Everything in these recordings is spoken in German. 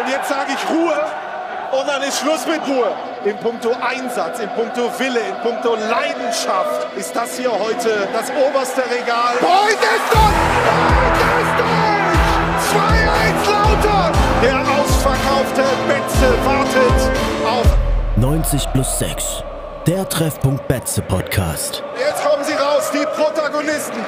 Und jetzt sage ich Ruhe und dann ist Schluss mit Ruhe. In puncto Einsatz, in puncto Wille, in puncto Leidenschaft ist das hier heute das oberste Regal. Beuth ist durch! Beuth ist durch! 2-1 Lauter! Der ausverkaufte Betze wartet auf 90 plus 6. Der Treffpunkt Betze Podcast. Jetzt kommen sie raus, die Protagonisten.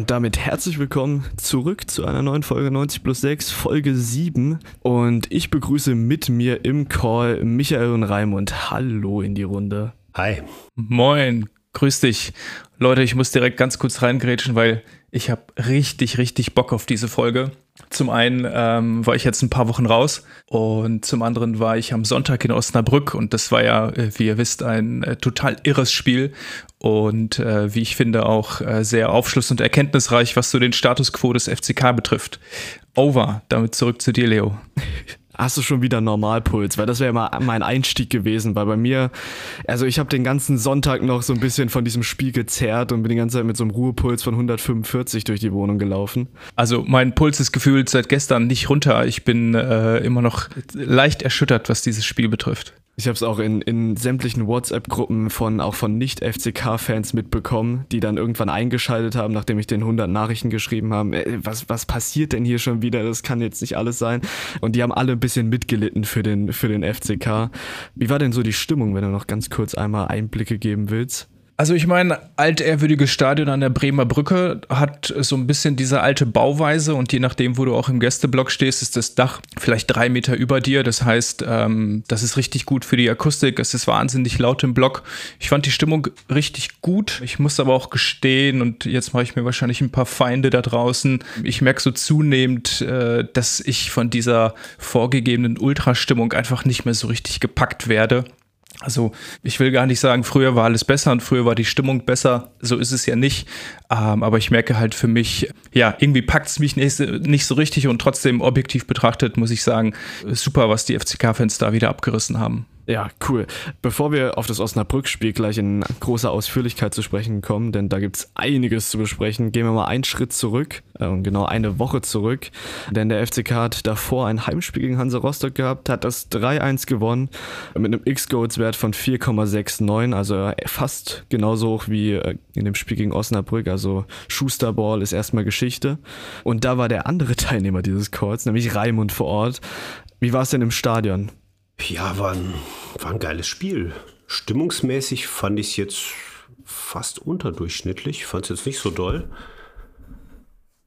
Und damit herzlich willkommen zurück zu einer neuen Folge 90 plus 6, Folge 7. Und ich begrüße mit mir im Call Michael und Raimund. Hallo in die Runde. Hi. Moin, grüß dich. Leute, ich muss direkt ganz kurz reingrätschen, weil ich habe richtig, richtig Bock auf diese Folge. Zum einen ähm, war ich jetzt ein paar Wochen raus und zum anderen war ich am Sonntag in Osnabrück und das war ja, äh, wie ihr wisst, ein äh, total irres Spiel und äh, wie ich finde auch äh, sehr aufschluss- und erkenntnisreich, was so den Status quo des FCK betrifft. Over, damit zurück zu dir, Leo. Hast du schon wieder Normalpuls? Weil das wäre mal mein Einstieg gewesen, weil bei mir, also ich habe den ganzen Sonntag noch so ein bisschen von diesem Spiel gezerrt und bin die ganze Zeit mit so einem Ruhepuls von 145 durch die Wohnung gelaufen. Also mein Puls ist gefühlt seit gestern nicht runter. Ich bin äh, immer noch leicht erschüttert, was dieses Spiel betrifft. Ich habe es auch in, in sämtlichen WhatsApp-Gruppen von auch von Nicht-FCK-Fans mitbekommen, die dann irgendwann eingeschaltet haben, nachdem ich den 100 Nachrichten geschrieben habe. Äh, was, was passiert denn hier schon wieder? Das kann jetzt nicht alles sein. Und die haben alle ein bisschen mitgelitten für den, für den FCK. Wie war denn so die Stimmung, wenn du noch ganz kurz einmal Einblicke geben willst? Also ich meine, altehrwürdiges Stadion an der Bremer Brücke hat so ein bisschen diese alte Bauweise und je nachdem, wo du auch im Gästeblock stehst, ist das Dach vielleicht drei Meter über dir. Das heißt, ähm, das ist richtig gut für die Akustik. Es ist wahnsinnig laut im Block. Ich fand die Stimmung richtig gut. Ich muss aber auch gestehen und jetzt mache ich mir wahrscheinlich ein paar Feinde da draußen. Ich merke so zunehmend, äh, dass ich von dieser vorgegebenen Ultrastimmung einfach nicht mehr so richtig gepackt werde. Also ich will gar nicht sagen, früher war alles besser und früher war die Stimmung besser. So ist es ja nicht. Ähm, aber ich merke halt für mich, ja, irgendwie packt es mich nicht, nicht so richtig und trotzdem objektiv betrachtet muss ich sagen, super, was die FCK-Fans da wieder abgerissen haben. Ja, cool. Bevor wir auf das Osnabrück-Spiel gleich in großer Ausführlichkeit zu sprechen kommen, denn da gibt es einiges zu besprechen, gehen wir mal einen Schritt zurück, äh, genau eine Woche zurück. Denn der FCK hat davor ein Heimspiel gegen Hansa Rostock gehabt, hat das 3-1 gewonnen mit einem X-Goals-Wert von 4,69, also fast genauso hoch wie äh, in dem Spiel gegen Osnabrück. Also Schusterball ist erstmal Geschichte. Und da war der andere Teilnehmer dieses Calls, nämlich Raimund vor Ort. Wie war es denn im Stadion? Ja, war ein, war ein geiles Spiel. Stimmungsmäßig fand ich es jetzt fast unterdurchschnittlich. Fand es jetzt nicht so doll.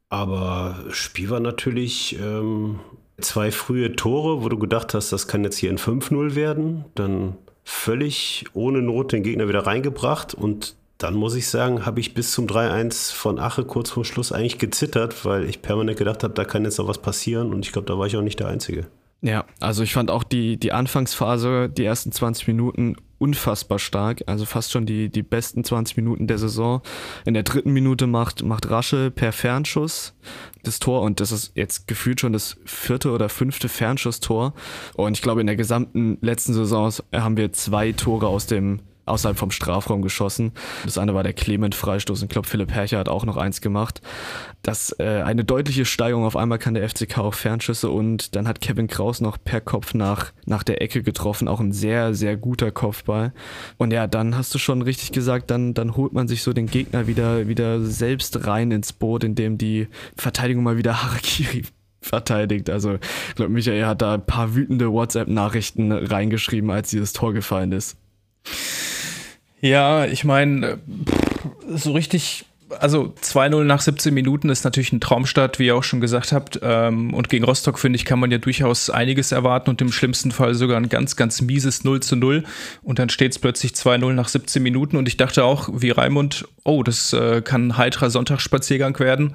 Aber Spiel war natürlich ähm, zwei frühe Tore, wo du gedacht hast, das kann jetzt hier ein 5-0 werden. Dann völlig ohne Not den Gegner wieder reingebracht. Und dann muss ich sagen, habe ich bis zum 3-1 von Ache kurz vor Schluss eigentlich gezittert, weil ich permanent gedacht habe, da kann jetzt noch was passieren. Und ich glaube, da war ich auch nicht der Einzige. Ja, also ich fand auch die, die Anfangsphase, die ersten 20 Minuten unfassbar stark. Also fast schon die, die besten 20 Minuten der Saison. In der dritten Minute macht, macht Rasche per Fernschuss das Tor und das ist jetzt gefühlt schon das vierte oder fünfte Fernschusstor. Und ich glaube, in der gesamten letzten Saison haben wir zwei Tore aus dem außerhalb vom Strafraum geschossen. Das eine war der Clement-Freistoß und ich glaube, Philipp Hercher hat auch noch eins gemacht. Das äh, eine deutliche Steigerung. Auf einmal kann der FCK auch Fernschüsse und dann hat Kevin Kraus noch per Kopf nach, nach der Ecke getroffen. Auch ein sehr, sehr guter Kopfball. Und ja, dann hast du schon richtig gesagt, dann, dann holt man sich so den Gegner wieder, wieder selbst rein ins Boot, indem die Verteidigung mal wieder Harakiri verteidigt. Also ich glaube, Michael hat da ein paar wütende WhatsApp-Nachrichten reingeschrieben, als dieses Tor gefallen ist. Ja, ich meine, so richtig also 2-0 nach 17 Minuten ist natürlich ein Traumstart, wie ihr auch schon gesagt habt. Ähm, und gegen Rostock, finde ich, kann man ja durchaus einiges erwarten und im schlimmsten Fall sogar ein ganz, ganz mieses 0 zu 0. Und dann steht es plötzlich 2-0 nach 17 Minuten. Und ich dachte auch, wie Raimund, oh, das äh, kann ein heiterer Sonntagsspaziergang werden.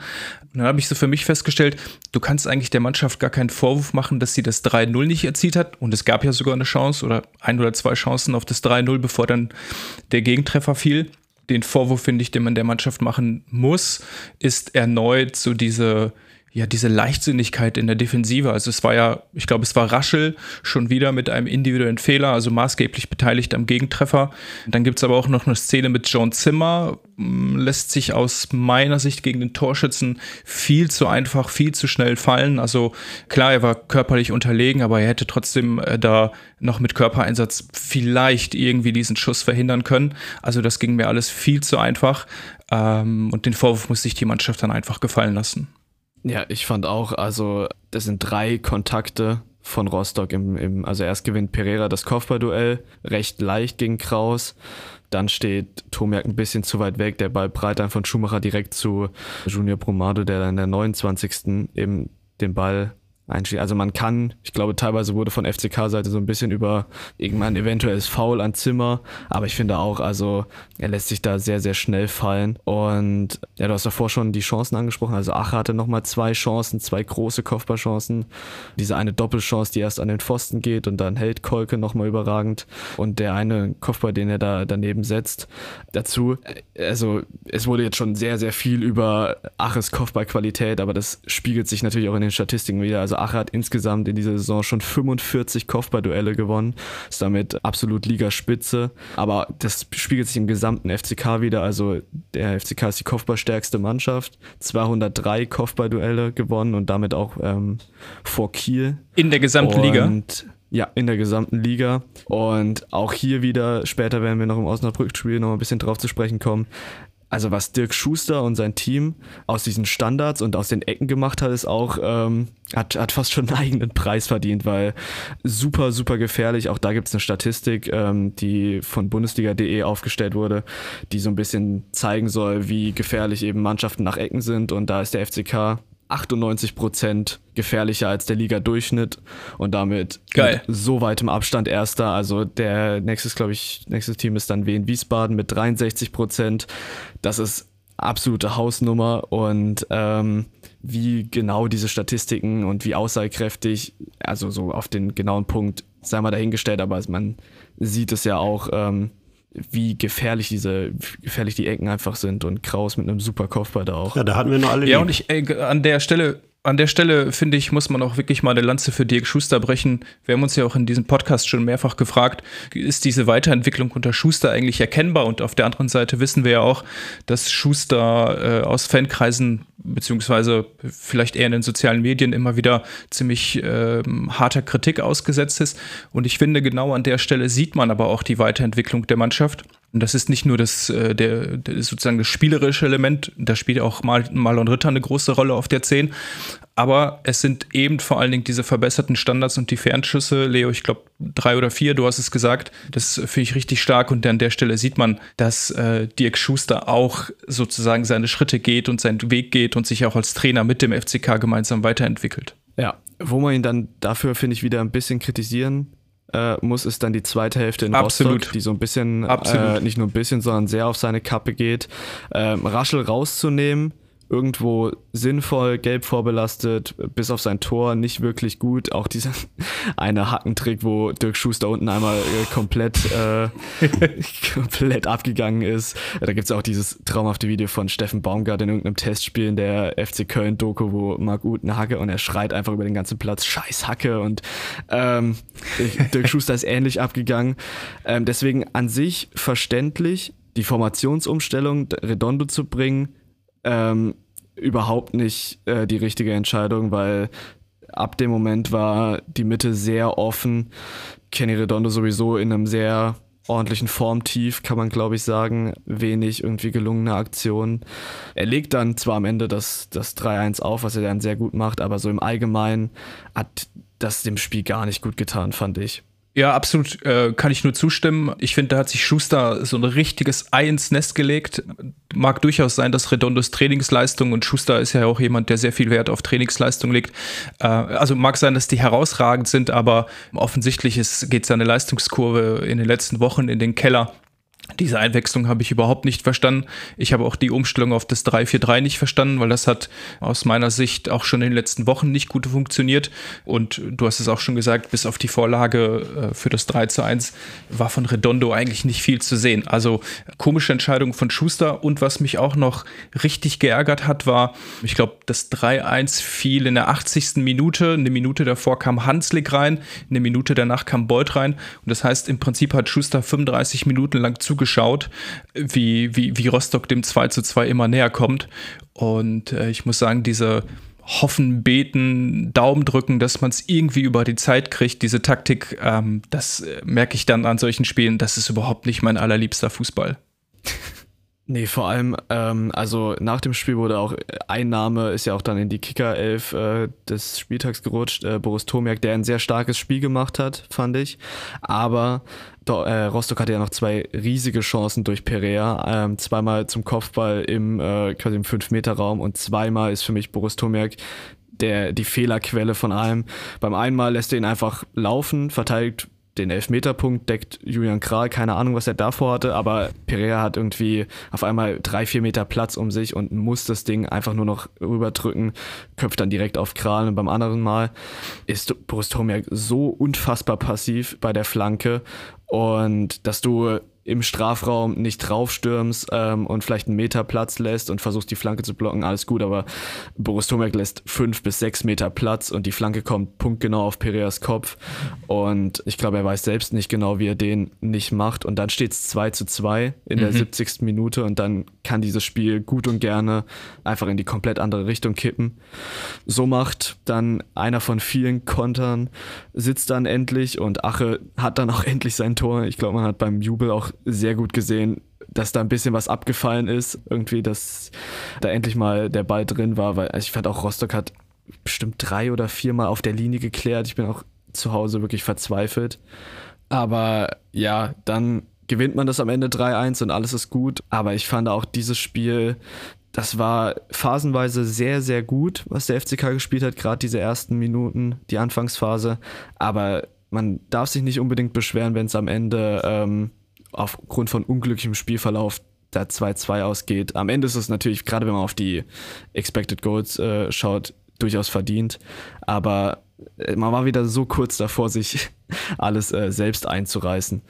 Und dann habe ich so für mich festgestellt, du kannst eigentlich der Mannschaft gar keinen Vorwurf machen, dass sie das 3-0 nicht erzielt hat. Und es gab ja sogar eine Chance oder ein oder zwei Chancen auf das 3-0, bevor dann der Gegentreffer fiel den Vorwurf, finde ich, den man der Mannschaft machen muss, ist erneut so diese, ja, diese Leichtsinnigkeit in der Defensive. Also es war ja, ich glaube, es war Raschel schon wieder mit einem individuellen Fehler, also maßgeblich beteiligt am Gegentreffer. Dann gibt es aber auch noch eine Szene mit John Zimmer, hm, lässt sich aus meiner Sicht gegen den Torschützen viel zu einfach, viel zu schnell fallen. Also klar, er war körperlich unterlegen, aber er hätte trotzdem äh, da noch mit Körpereinsatz vielleicht irgendwie diesen Schuss verhindern können. Also das ging mir alles viel zu einfach. Ähm, und den Vorwurf muss sich die Mannschaft dann einfach gefallen lassen. Ja, ich fand auch, also das sind drei Kontakte von Rostock im, im also erst gewinnt Pereira das Kopfballduell, recht leicht gegen Kraus. Dann steht Tomiak ein bisschen zu weit weg, der Ball breit dann von Schumacher direkt zu Junior Brumado, der dann in der 29. eben den Ball einschließen. Also man kann, ich glaube teilweise wurde von FCK-Seite so ein bisschen über irgendwann eventuelles Foul an Zimmer, aber ich finde auch, also er lässt sich da sehr, sehr schnell fallen und ja, du hast davor schon die Chancen angesprochen, also Ache hatte nochmal zwei Chancen, zwei große Kopfballchancen, diese eine Doppelchance, die erst an den Pfosten geht und dann hält Kolke nochmal überragend und der eine Kopfball, den er da daneben setzt. Dazu, also es wurde jetzt schon sehr, sehr viel über Aches Kopfballqualität, aber das spiegelt sich natürlich auch in den Statistiken wieder, also Ache hat insgesamt in dieser Saison schon 45 Kopfballduelle gewonnen, ist damit absolut Ligaspitze. Aber das spiegelt sich im gesamten FCK wieder. Also der FCK ist die Kopfballstärkste Mannschaft, 203 Kopfballduelle gewonnen und damit auch ähm, vor Kiel. In der gesamten und Liga? Ja, in der gesamten Liga. Und auch hier wieder, später werden wir noch im Osnabrück-Spiel noch ein bisschen drauf zu sprechen kommen, also was Dirk Schuster und sein Team aus diesen Standards und aus den Ecken gemacht hat, ist auch, ähm, hat, hat fast schon einen eigenen Preis verdient, weil super, super gefährlich. Auch da gibt es eine Statistik, ähm, die von Bundesliga.de aufgestellt wurde, die so ein bisschen zeigen soll, wie gefährlich eben Mannschaften nach Ecken sind. Und da ist der FCK 98 Prozent gefährlicher als der Liga-Durchschnitt und damit Geil. mit so weitem Abstand erster. Also der nächstes, glaube ich, nächstes Team ist dann Wien Wiesbaden mit 63 Prozent. Das ist absolute Hausnummer und ähm, wie genau diese Statistiken und wie aussagekräftig, also so auf den genauen Punkt, sei mal dahingestellt, aber man sieht es ja auch, ähm, wie gefährlich diese, wie gefährlich die Ecken einfach sind und Kraus mit einem super Kopfball da auch. Ja, da hatten wir noch alle. Ja, lieb. und ich, ey, an der Stelle an der Stelle, finde ich, muss man auch wirklich mal eine Lanze für Dirk Schuster brechen. Wir haben uns ja auch in diesem Podcast schon mehrfach gefragt, ist diese Weiterentwicklung unter Schuster eigentlich erkennbar? Und auf der anderen Seite wissen wir ja auch, dass Schuster äh, aus Fankreisen, beziehungsweise vielleicht eher in den sozialen Medien, immer wieder ziemlich äh, harter Kritik ausgesetzt ist. Und ich finde, genau an der Stelle sieht man aber auch die Weiterentwicklung der Mannschaft. Und das ist nicht nur das, äh, der, der sozusagen das spielerische Element, da spielt auch Mal Marlon Ritter eine große Rolle auf der 10, aber es sind eben vor allen Dingen diese verbesserten Standards und die Fernschüsse. Leo, ich glaube drei oder vier, du hast es gesagt, das finde ich richtig stark und an der Stelle sieht man, dass äh, Dirk Schuster auch sozusagen seine Schritte geht und seinen Weg geht und sich auch als Trainer mit dem FCK gemeinsam weiterentwickelt. Ja, wo man ihn dann dafür, finde ich, wieder ein bisschen kritisieren äh, muss, ist dann die zweite Hälfte in Absolut. Rostock, die so ein bisschen, äh, nicht nur ein bisschen, sondern sehr auf seine Kappe geht. Ähm, Raschel rauszunehmen, irgendwo sinnvoll, gelb vorbelastet, bis auf sein Tor nicht wirklich gut. Auch dieser eine Hackentrick, wo Dirk Schuster unten einmal äh, komplett, äh, komplett abgegangen ist. Da gibt's auch dieses traumhafte Video von Steffen Baumgart in irgendeinem Testspiel in der FC Köln-Doku, wo Marc Uth eine Hacke und er schreit einfach über den ganzen Platz, scheiß Hacke und ähm, Dirk Schuster ist ähnlich abgegangen. Ähm, deswegen an sich verständlich, die Formationsumstellung Redondo zu bringen, ähm, überhaupt nicht äh, die richtige Entscheidung, weil ab dem Moment war die Mitte sehr offen. Kenny Redondo sowieso in einem sehr ordentlichen Formtief, kann man glaube ich sagen. Wenig irgendwie gelungene Aktionen. Er legt dann zwar am Ende das, das 3-1 auf, was er dann sehr gut macht, aber so im Allgemeinen hat das dem Spiel gar nicht gut getan, fand ich. Ja, absolut, äh, kann ich nur zustimmen. Ich finde, da hat sich Schuster so ein richtiges Ei ins Nest gelegt. Mag durchaus sein, dass Redondos Trainingsleistung und Schuster ist ja auch jemand, der sehr viel Wert auf Trainingsleistung legt. Äh, also mag sein, dass die herausragend sind, aber offensichtlich ist, geht seine Leistungskurve in den letzten Wochen in den Keller. Diese Einwechslung habe ich überhaupt nicht verstanden. Ich habe auch die Umstellung auf das 3-4-3 nicht verstanden, weil das hat aus meiner Sicht auch schon in den letzten Wochen nicht gut funktioniert. Und du hast es auch schon gesagt, bis auf die Vorlage äh, für das 3 zu 1 war von Redondo eigentlich nicht viel zu sehen. Also komische Entscheidung von Schuster. Und was mich auch noch richtig geärgert hat, war, ich glaube, das 3-1 fiel in der 80. Minute. Eine Minute davor kam Hanslik rein, eine Minute danach kam Beuth rein. Und das heißt, im Prinzip hat Schuster 35 Minuten lang zugeschaut zugeschaut, wie, wie, wie Rostock dem 2 zu 2 immer näher kommt. Und äh, ich muss sagen, diese Hoffen, Beten, Daumen drücken, dass man es irgendwie über die Zeit kriegt, diese Taktik, ähm, das äh, merke ich dann an solchen Spielen, das ist überhaupt nicht mein allerliebster Fußball. Nee, vor allem, ähm, also nach dem Spiel wurde auch ein Name, ist ja auch dann in die Kicker-Elf äh, des Spieltags gerutscht, äh, Boris Tomiak, der ein sehr starkes Spiel gemacht hat, fand ich. Aber äh, Rostock hatte ja noch zwei riesige Chancen durch Perea. Ähm, zweimal zum Kopfball im, äh, quasi im 5-Meter-Raum und zweimal ist für mich Boris Tomiak der, die Fehlerquelle von allem. Beim einen Mal lässt er ihn einfach laufen, verteidigt den Elfmeterpunkt deckt Julian Kral, keine Ahnung, was er davor hatte, aber Perea hat irgendwie auf einmal drei, vier Meter Platz um sich und muss das Ding einfach nur noch rüberdrücken, köpft dann direkt auf Kral. Und beim anderen Mal ist Boris so unfassbar passiv bei der Flanke. Und dass du im Strafraum nicht draufstürmst ähm, und vielleicht einen Meter Platz lässt und versuchst die Flanke zu blocken, alles gut, aber Boris Tomek lässt fünf bis sechs Meter Platz und die Flanke kommt punktgenau auf Pereas Kopf und ich glaube, er weiß selbst nicht genau, wie er den nicht macht und dann steht es 2 zu 2 in mhm. der 70. Minute und dann kann dieses Spiel gut und gerne einfach in die komplett andere Richtung kippen. So macht dann einer von vielen Kontern, sitzt dann endlich und Ache hat dann auch endlich sein Tor. Ich glaube, man hat beim Jubel auch sehr gut gesehen, dass da ein bisschen was abgefallen ist. Irgendwie, dass da endlich mal der Ball drin war, weil also ich fand auch Rostock hat bestimmt drei oder viermal auf der Linie geklärt. Ich bin auch zu Hause wirklich verzweifelt. Aber ja, dann gewinnt man das am Ende 3-1 und alles ist gut. Aber ich fand auch dieses Spiel, das war phasenweise sehr, sehr gut, was der FCK gespielt hat, gerade diese ersten Minuten, die Anfangsphase. Aber man darf sich nicht unbedingt beschweren, wenn es am Ende ähm, aufgrund von unglücklichem Spielverlauf da 2-2 ausgeht. Am Ende ist es natürlich, gerade wenn man auf die Expected Goals äh, schaut, durchaus verdient. Aber äh, man war wieder so kurz davor, sich alles äh, selbst einzureißen.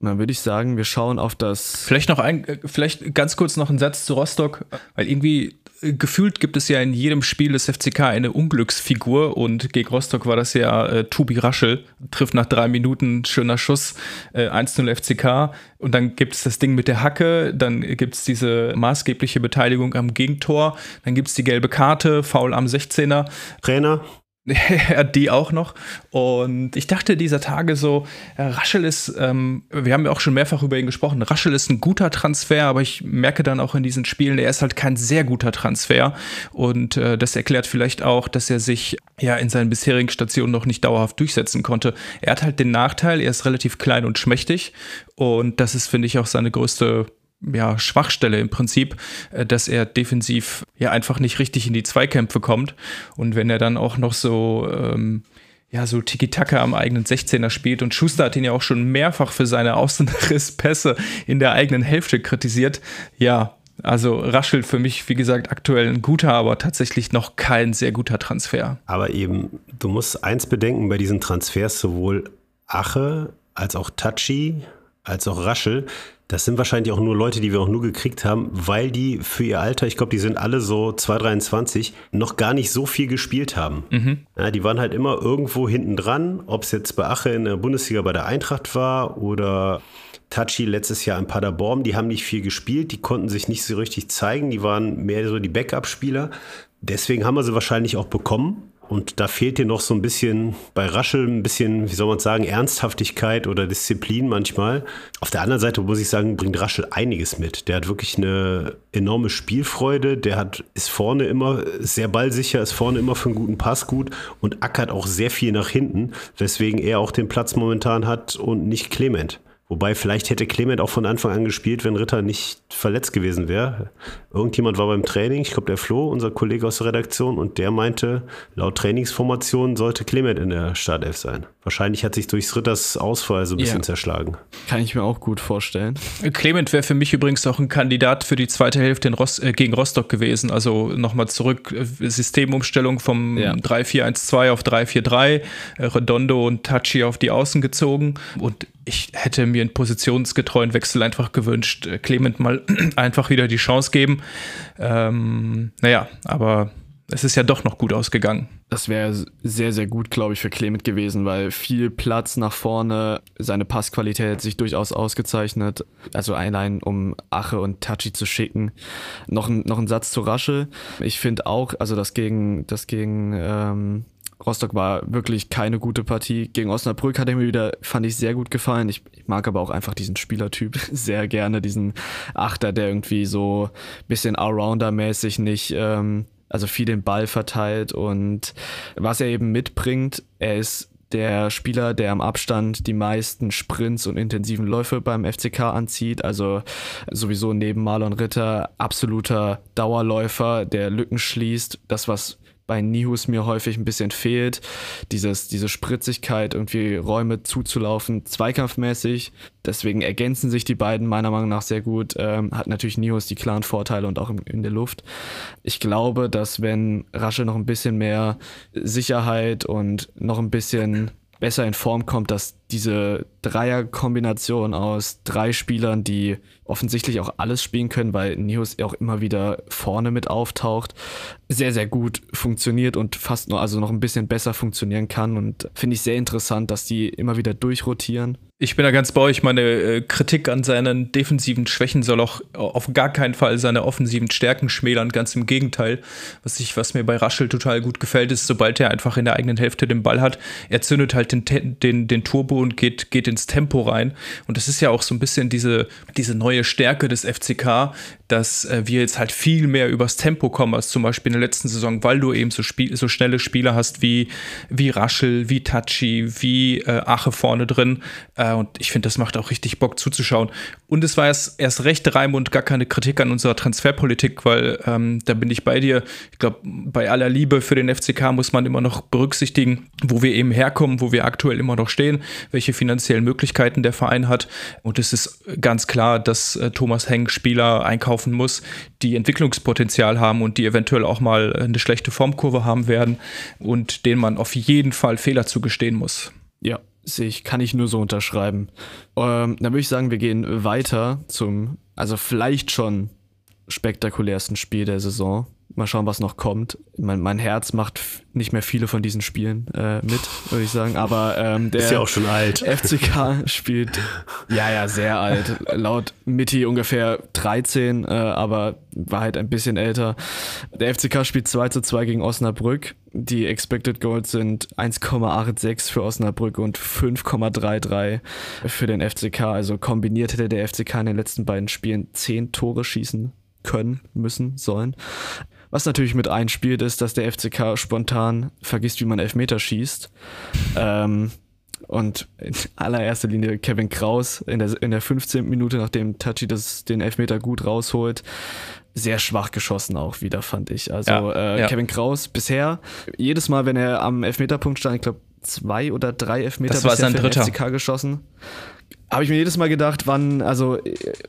dann würde ich sagen, wir schauen auf das. Vielleicht noch ein, äh, vielleicht ganz kurz noch ein Satz zu Rostock, weil irgendwie gefühlt gibt es ja in jedem Spiel des FCK eine Unglücksfigur und gegen Rostock war das ja äh, Tubi Raschel, trifft nach drei Minuten, schöner Schuss, äh, 1-0 FCK und dann gibt es das Ding mit der Hacke, dann gibt es diese maßgebliche Beteiligung am Gegentor, dann gibt es die gelbe Karte, Foul am 16er. Trainer. die auch noch. Und ich dachte dieser Tage so, äh, Raschel ist, ähm, wir haben ja auch schon mehrfach über ihn gesprochen, Raschel ist ein guter Transfer, aber ich merke dann auch in diesen Spielen, er ist halt kein sehr guter Transfer. Und äh, das erklärt vielleicht auch, dass er sich ja in seinen bisherigen Stationen noch nicht dauerhaft durchsetzen konnte. Er hat halt den Nachteil, er ist relativ klein und schmächtig. Und das ist, finde ich, auch seine größte ja, Schwachstelle im Prinzip, äh, dass er defensiv ja einfach nicht richtig in die Zweikämpfe kommt. Und wenn er dann auch noch so, ähm, ja, so Tiki-Taka am eigenen 16er spielt und Schuster hat ihn ja auch schon mehrfach für seine Außenrisspässe in der eigenen Hälfte kritisiert. Ja, also raschelt für mich, wie gesagt, aktuell ein guter, aber tatsächlich noch kein sehr guter Transfer. Aber eben, du musst eins bedenken bei diesen Transfers, sowohl Ache als auch Tachi als auch Raschel das sind wahrscheinlich auch nur Leute, die wir auch nur gekriegt haben, weil die für ihr Alter, ich glaube, die sind alle so 223, noch gar nicht so viel gespielt haben. Mhm. Ja, die waren halt immer irgendwo hinten dran, ob es jetzt bei Ache in der Bundesliga bei der Eintracht war oder Tachi letztes Jahr in Paderborn, die haben nicht viel gespielt, die konnten sich nicht so richtig zeigen, die waren mehr so die Backup-Spieler. Deswegen haben wir sie wahrscheinlich auch bekommen. Und da fehlt dir noch so ein bisschen bei Raschel ein bisschen, wie soll man sagen, Ernsthaftigkeit oder Disziplin manchmal. Auf der anderen Seite muss ich sagen, bringt Raschel einiges mit. Der hat wirklich eine enorme Spielfreude. Der hat, ist vorne immer sehr ballsicher, ist vorne immer für einen guten Pass gut und ackert auch sehr viel nach hinten, weswegen er auch den Platz momentan hat und nicht Clement. Wobei vielleicht hätte Clement auch von Anfang an gespielt, wenn Ritter nicht verletzt gewesen wäre. Irgendjemand war beim Training, ich glaube der Flo, unser Kollege aus der Redaktion, und der meinte, laut Trainingsformation sollte Clement in der Startelf sein. Wahrscheinlich hat sich durchs Ritters Ausfall so ein bisschen ja. zerschlagen. Kann ich mir auch gut vorstellen. Clement wäre für mich übrigens auch ein Kandidat für die zweite Hälfte Rost, äh, gegen Rostock gewesen. Also nochmal zurück, äh, Systemumstellung vom ja. 3-4-1-2 auf 3-4-3, äh, Redondo und Tachi auf die Außen gezogen. Und ich hätte mir einen positionsgetreuen Wechsel einfach gewünscht. Äh, Clement mal einfach wieder die Chance geben. Ähm, naja, aber es ist ja doch noch gut ausgegangen. Das wäre sehr, sehr gut, glaube ich, für Clement gewesen, weil viel Platz nach vorne, seine Passqualität hat sich durchaus ausgezeichnet. Also allein, um Ache und Tachi zu schicken. Noch ein, noch ein Satz zu Rasche. Ich finde auch, also das gegen, das gegen ähm, Rostock war wirklich keine gute Partie. Gegen Osnabrück hat er mir wieder, fand ich, sehr gut gefallen. Ich, ich mag aber auch einfach diesen Spielertyp sehr gerne, diesen Achter, der irgendwie so bisschen Allrounder-mäßig nicht, ähm, also viel den Ball verteilt und was er eben mitbringt, er ist der Spieler, der am Abstand die meisten Sprints und intensiven Läufe beim FCK anzieht. Also sowieso neben Marlon Ritter absoluter Dauerläufer, der Lücken schließt. Das, was bei Nihus mir häufig ein bisschen fehlt. Dieses, diese Spritzigkeit, irgendwie Räume zuzulaufen, zweikampfmäßig. Deswegen ergänzen sich die beiden meiner Meinung nach sehr gut. Ähm, hat natürlich Nihus die klaren Vorteile und auch in, in der Luft. Ich glaube, dass wenn Rasche noch ein bisschen mehr Sicherheit und noch ein bisschen besser in Form kommt, dass diese Dreierkombination aus drei Spielern, die offensichtlich auch alles spielen können, weil Nios auch immer wieder vorne mit auftaucht, sehr, sehr gut funktioniert und fast nur, also noch ein bisschen besser funktionieren kann. Und finde ich sehr interessant, dass die immer wieder durchrotieren. Ich bin da ganz bei euch. Meine äh, Kritik an seinen defensiven Schwächen soll auch auf gar keinen Fall seine offensiven Stärken schmälern. Ganz im Gegenteil. Was, ich, was mir bei Raschel total gut gefällt, ist, sobald er einfach in der eigenen Hälfte den Ball hat, er zündet halt den, den, den Turbo und geht, geht ins Tempo rein. Und das ist ja auch so ein bisschen diese, diese neue Stärke des FCK, dass äh, wir jetzt halt viel mehr übers Tempo kommen als zum Beispiel in der letzten Saison, weil du eben so, Spiel, so schnelle Spieler hast wie, wie Raschel, wie Tachi, wie äh, Ache vorne drin. Äh, und ich finde, das macht auch richtig Bock zuzuschauen. Und es war erst, erst recht Raimund gar keine Kritik an unserer Transferpolitik, weil ähm, da bin ich bei dir. Ich glaube, bei aller Liebe für den FCK muss man immer noch berücksichtigen, wo wir eben herkommen, wo wir aktuell immer noch stehen, welche finanziellen Möglichkeiten der Verein hat. Und es ist ganz klar, dass äh, Thomas Henk Spieler einkaufen muss, die Entwicklungspotenzial haben und die eventuell auch mal eine schlechte Formkurve haben werden und denen man auf jeden Fall Fehler zugestehen muss. Ja, ich, kann ich nur so unterschreiben. Ähm, dann würde ich sagen, wir gehen weiter zum, also vielleicht schon spektakulärsten Spiel der Saison. Mal schauen, was noch kommt. Mein, mein Herz macht nicht mehr viele von diesen Spielen äh, mit, würde ich sagen. Aber ähm, der ist ja auch schon alt. FCK spielt ja ja sehr alt. Laut Mitti ungefähr 13, äh, aber war halt ein bisschen älter. Der FCK spielt 2 zu 2 gegen Osnabrück. Die Expected Goals sind 1,86 für Osnabrück und 5,33 für den FCK. Also kombiniert hätte der FCK in den letzten beiden Spielen 10 Tore schießen können, müssen, sollen. Was natürlich mit einspielt, ist, dass der FCK spontan vergisst, wie man Elfmeter schießt. Ähm, und in allererster Linie Kevin Kraus in der, in der 15. Minute, nachdem Tachi das, den Elfmeter gut rausholt, sehr schwach geschossen auch wieder, fand ich. Also ja, äh, ja. Kevin Kraus bisher, jedes Mal, wenn er am Elfmeterpunkt stand, ich glaube zwei oder drei Elfmeter das war bisher sein für dritter. FCK geschossen habe ich mir jedes Mal gedacht, wann, also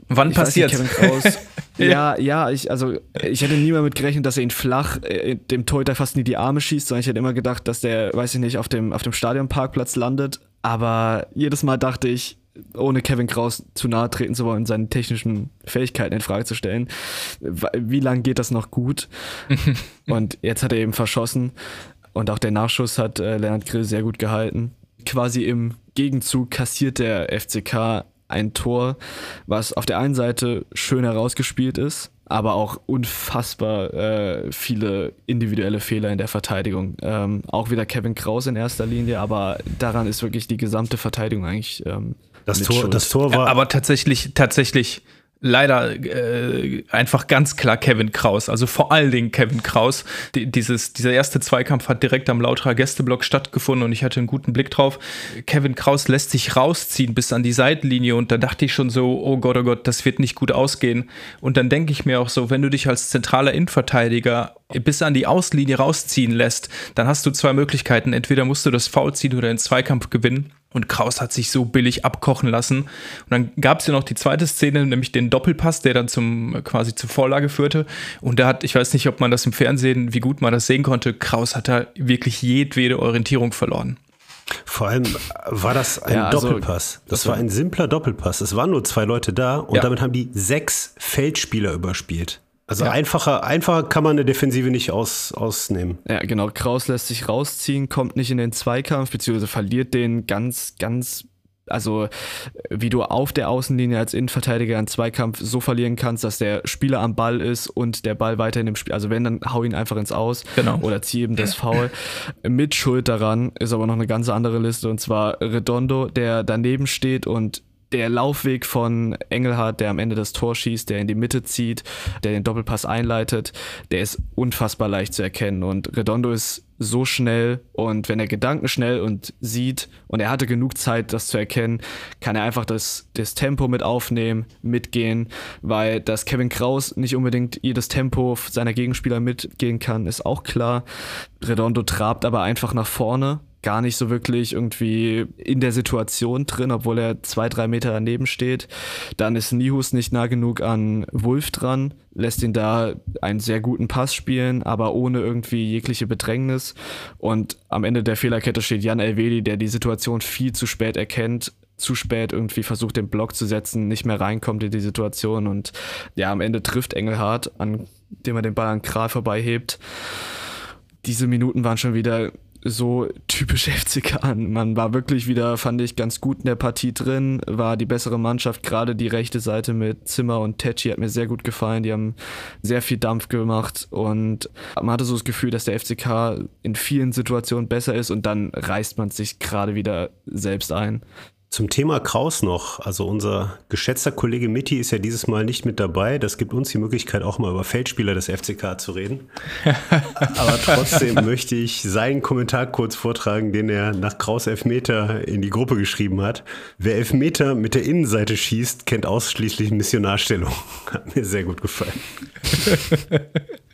wann passiert Kevin Kraus. ja, ja, ich, also ich hätte nie mal mit gerechnet, dass er ihn flach äh, dem Torhüter fast nie die Arme schießt, sondern ich hätte immer gedacht, dass der, weiß ich nicht, auf dem, auf dem Stadionparkplatz landet. Aber jedes Mal dachte ich, ohne Kevin Kraus zu nahe treten zu wollen, seine technischen Fähigkeiten in Frage zu stellen, wie lange geht das noch gut? und jetzt hat er eben verschossen und auch der Nachschuss hat äh, Lennart Grill sehr gut gehalten. Quasi im Gegenzug kassiert der FCK ein Tor, was auf der einen Seite schön herausgespielt ist, aber auch unfassbar äh, viele individuelle Fehler in der Verteidigung. Ähm, auch wieder Kevin Kraus in erster Linie, aber daran ist wirklich die gesamte Verteidigung eigentlich. Ähm, das, Tor, das Tor war. Ja, aber tatsächlich, tatsächlich leider äh, einfach ganz klar Kevin Kraus. Also vor allen Dingen Kevin Kraus. Die, dieses, dieser erste Zweikampf hat direkt am Lauterer Gästeblock stattgefunden und ich hatte einen guten Blick drauf. Kevin Kraus lässt sich rausziehen bis an die Seitenlinie und da dachte ich schon so, oh Gott, oh Gott, das wird nicht gut ausgehen. Und dann denke ich mir auch so, wenn du dich als zentraler Innenverteidiger bis an die Auslinie rausziehen lässt, dann hast du zwei Möglichkeiten. Entweder musst du das Foul ziehen oder den Zweikampf gewinnen. Und Kraus hat sich so billig abkochen lassen. Und dann gab es ja noch die zweite Szene, nämlich den Doppelpass, der dann zum quasi zur Vorlage führte. Und da hat, ich weiß nicht, ob man das im Fernsehen, wie gut man das sehen konnte, Kraus hat da wirklich jedwede Orientierung verloren. Vor allem war das ein ja, also, Doppelpass. Das, war ein simpler Doppelpass. Es waren nur zwei Leute da und ja. damit haben die sechs Feldspieler überspielt. Also ja. einfacher, einfacher kann man eine Defensive nicht aus, ausnehmen. Ja, genau. Kraus lässt sich rausziehen, kommt nicht in den Zweikampf, beziehungsweise verliert den ganz, ganz also wie du auf der Außenlinie als Innenverteidiger einen Zweikampf so verlieren kannst, dass der Spieler am Ball ist und der Ball weiter in dem Spiel, also wenn, dann hau ihn einfach ins Aus genau. oder zieh eben das Foul. Mit Schuld daran ist aber noch eine ganz andere Liste und zwar Redondo, der daneben steht und der Laufweg von Engelhardt, der am Ende das Tor schießt, der in die Mitte zieht, der den Doppelpass einleitet, der ist unfassbar leicht zu erkennen. Und Redondo ist so schnell und wenn er Gedanken schnell und sieht und er hatte genug Zeit, das zu erkennen, kann er einfach das, das Tempo mit aufnehmen, mitgehen, weil dass Kevin Kraus nicht unbedingt jedes Tempo seiner Gegenspieler mitgehen kann, ist auch klar. Redondo trabt aber einfach nach vorne gar nicht so wirklich irgendwie in der Situation drin, obwohl er zwei, drei Meter daneben steht. Dann ist Nihus nicht nah genug an Wolf dran, lässt ihn da einen sehr guten Pass spielen, aber ohne irgendwie jegliche Bedrängnis. Und am Ende der Fehlerkette steht Jan Elvedi, der die Situation viel zu spät erkennt, zu spät irgendwie versucht, den Block zu setzen, nicht mehr reinkommt in die Situation und ja, am Ende trifft Engelhardt, an dem er den Ball an Kral vorbeihebt. Diese Minuten waren schon wieder so typisch FCK an. Man war wirklich wieder, fand ich, ganz gut in der Partie drin, war die bessere Mannschaft. Gerade die rechte Seite mit Zimmer und Tetschi hat mir sehr gut gefallen. Die haben sehr viel Dampf gemacht und man hatte so das Gefühl, dass der FCK in vielen Situationen besser ist und dann reißt man sich gerade wieder selbst ein. Zum Thema Kraus noch. Also unser geschätzter Kollege Mitti ist ja dieses Mal nicht mit dabei. Das gibt uns die Möglichkeit, auch mal über Feldspieler des FCK zu reden. Aber trotzdem möchte ich seinen Kommentar kurz vortragen, den er nach Kraus Elfmeter in die Gruppe geschrieben hat. Wer Elfmeter mit der Innenseite schießt, kennt ausschließlich Missionarstellung. Hat mir sehr gut gefallen.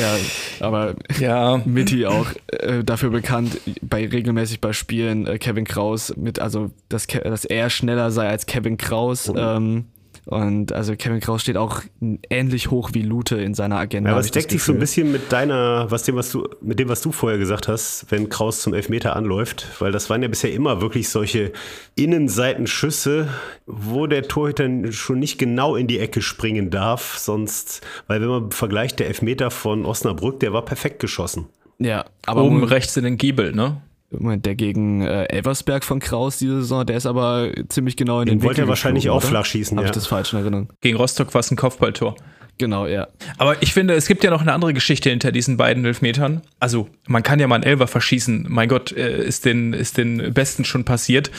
ja, aber ja. Mitty auch äh, dafür bekannt, bei regelmäßig bei Spielen äh, Kevin Kraus mit, also dass, dass er schneller sei als Kevin Kraus. Mhm. Ähm, und also Kevin Kraus steht auch ähnlich hoch wie Lute in seiner Agenda. Ja, aber es deckt sich so ein bisschen mit deiner, was dem, was du, mit dem, was du vorher gesagt hast, wenn Kraus zum Elfmeter anläuft, weil das waren ja bisher immer wirklich solche Innenseitenschüsse, wo der Torhüter schon nicht genau in die Ecke springen darf, sonst, weil wenn man vergleicht, der Elfmeter von Osnabrück, der war perfekt geschossen. Ja, aber oben rechts in den Giebel, ne? Moment, der gegen äh, Elversberg von Kraus diese Saison, der ist aber ziemlich genau in den, den wollte er wahrscheinlich auch flach schießen. Habe ja. ich das falsch in Erinnerung? Gegen Rostock war es ein Kopfballtor. Genau, ja. Aber ich finde, es gibt ja noch eine andere Geschichte hinter diesen beiden Elfmetern. Also, man kann ja mal einen Elfer verschießen. Mein Gott, äh, ist den, ist den Besten schon passiert.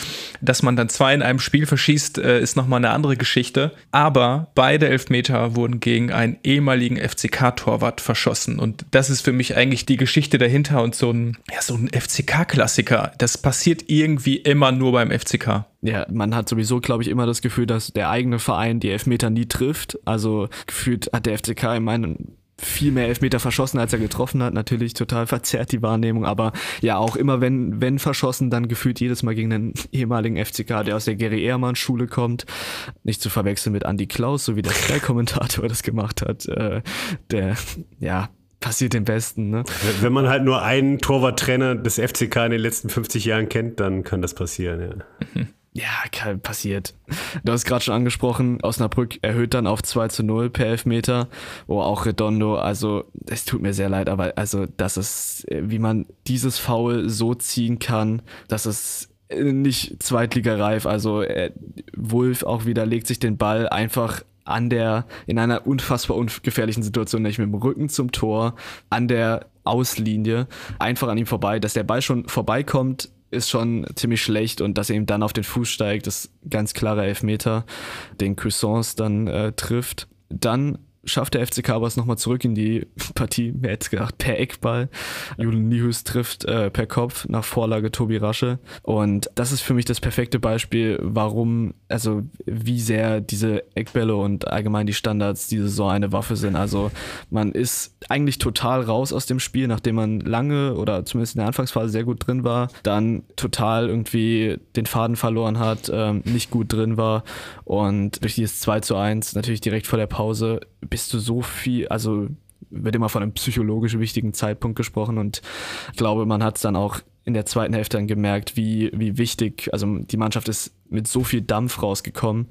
Dass man dann zwei in einem Spiel verschießt, äh, ist nochmal eine andere Geschichte. Aber beide Elfmeter wurden gegen einen ehemaligen FCK-Torwart verschossen. Und das ist für mich eigentlich die Geschichte dahinter und so ein, ja, so ein FCK-Klassiker. Das passiert irgendwie immer nur beim FCK. Ja, man hat sowieso, glaube ich, immer das Gefühl, dass der eigene Verein die Elfmeter nie trifft. Also gefühlt hat der FCK in meinen viel mehr Elfmeter verschossen, als er getroffen hat. Natürlich total verzerrt die Wahrnehmung, aber ja, auch immer wenn, wenn verschossen, dann gefühlt jedes Mal gegen einen ehemaligen FCK, der aus der Gary Ehrmann Schule kommt. Nicht zu verwechseln mit Andy Klaus, so wie der Sky-Kommentator das gemacht hat. Äh, der, ja, passiert den Besten. Ne? Wenn man halt nur einen Torwarttrainer des FCK in den letzten 50 Jahren kennt, dann kann das passieren, ja. Ja, passiert. Du hast gerade schon angesprochen, Osnabrück erhöht dann auf 2 zu 0 per Elfmeter. Oh, auch Redondo, also es tut mir sehr leid, aber also das ist, wie man dieses Foul so ziehen kann, dass es nicht zweitligareif. Also äh, Wolf auch wieder legt sich den Ball einfach an der, in einer unfassbar ungefährlichen Situation, nämlich mit dem Rücken zum Tor, an der Auslinie, einfach an ihm vorbei, dass der Ball schon vorbeikommt, ist schon ziemlich schlecht und dass er ihm dann auf den Fuß steigt, ist ganz klarer Elfmeter, den Cuissance dann äh, trifft. Dann schafft der FCK aber es nochmal zurück in die Partie, wer hätte gedacht, per Eckball. Julian Nihus trifft äh, per Kopf nach Vorlage Tobi Rasche. Und das ist für mich das perfekte Beispiel, warum, also wie sehr diese Eckbälle und allgemein die Standards diese Saison eine Waffe sind. Also man ist eigentlich total raus aus dem Spiel, nachdem man lange oder zumindest in der Anfangsphase sehr gut drin war, dann total irgendwie den Faden verloren hat, ähm, nicht gut drin war und durch dieses 2 zu 1 natürlich direkt vor der Pause bist du so viel, also wird immer von einem psychologisch wichtigen Zeitpunkt gesprochen und ich glaube, man hat es dann auch in der zweiten Hälfte dann gemerkt, wie, wie wichtig, also die Mannschaft ist mit so viel Dampf rausgekommen.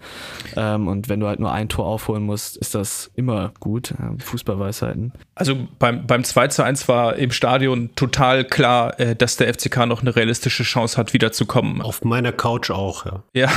Ähm, und wenn du halt nur ein Tor aufholen musst, ist das immer gut. Äh, Fußballweisheiten. Also beim, beim 2 zu 1 war im Stadion total klar, äh, dass der FCK noch eine realistische Chance hat, wiederzukommen. Auf meiner Couch auch, ja. Ja,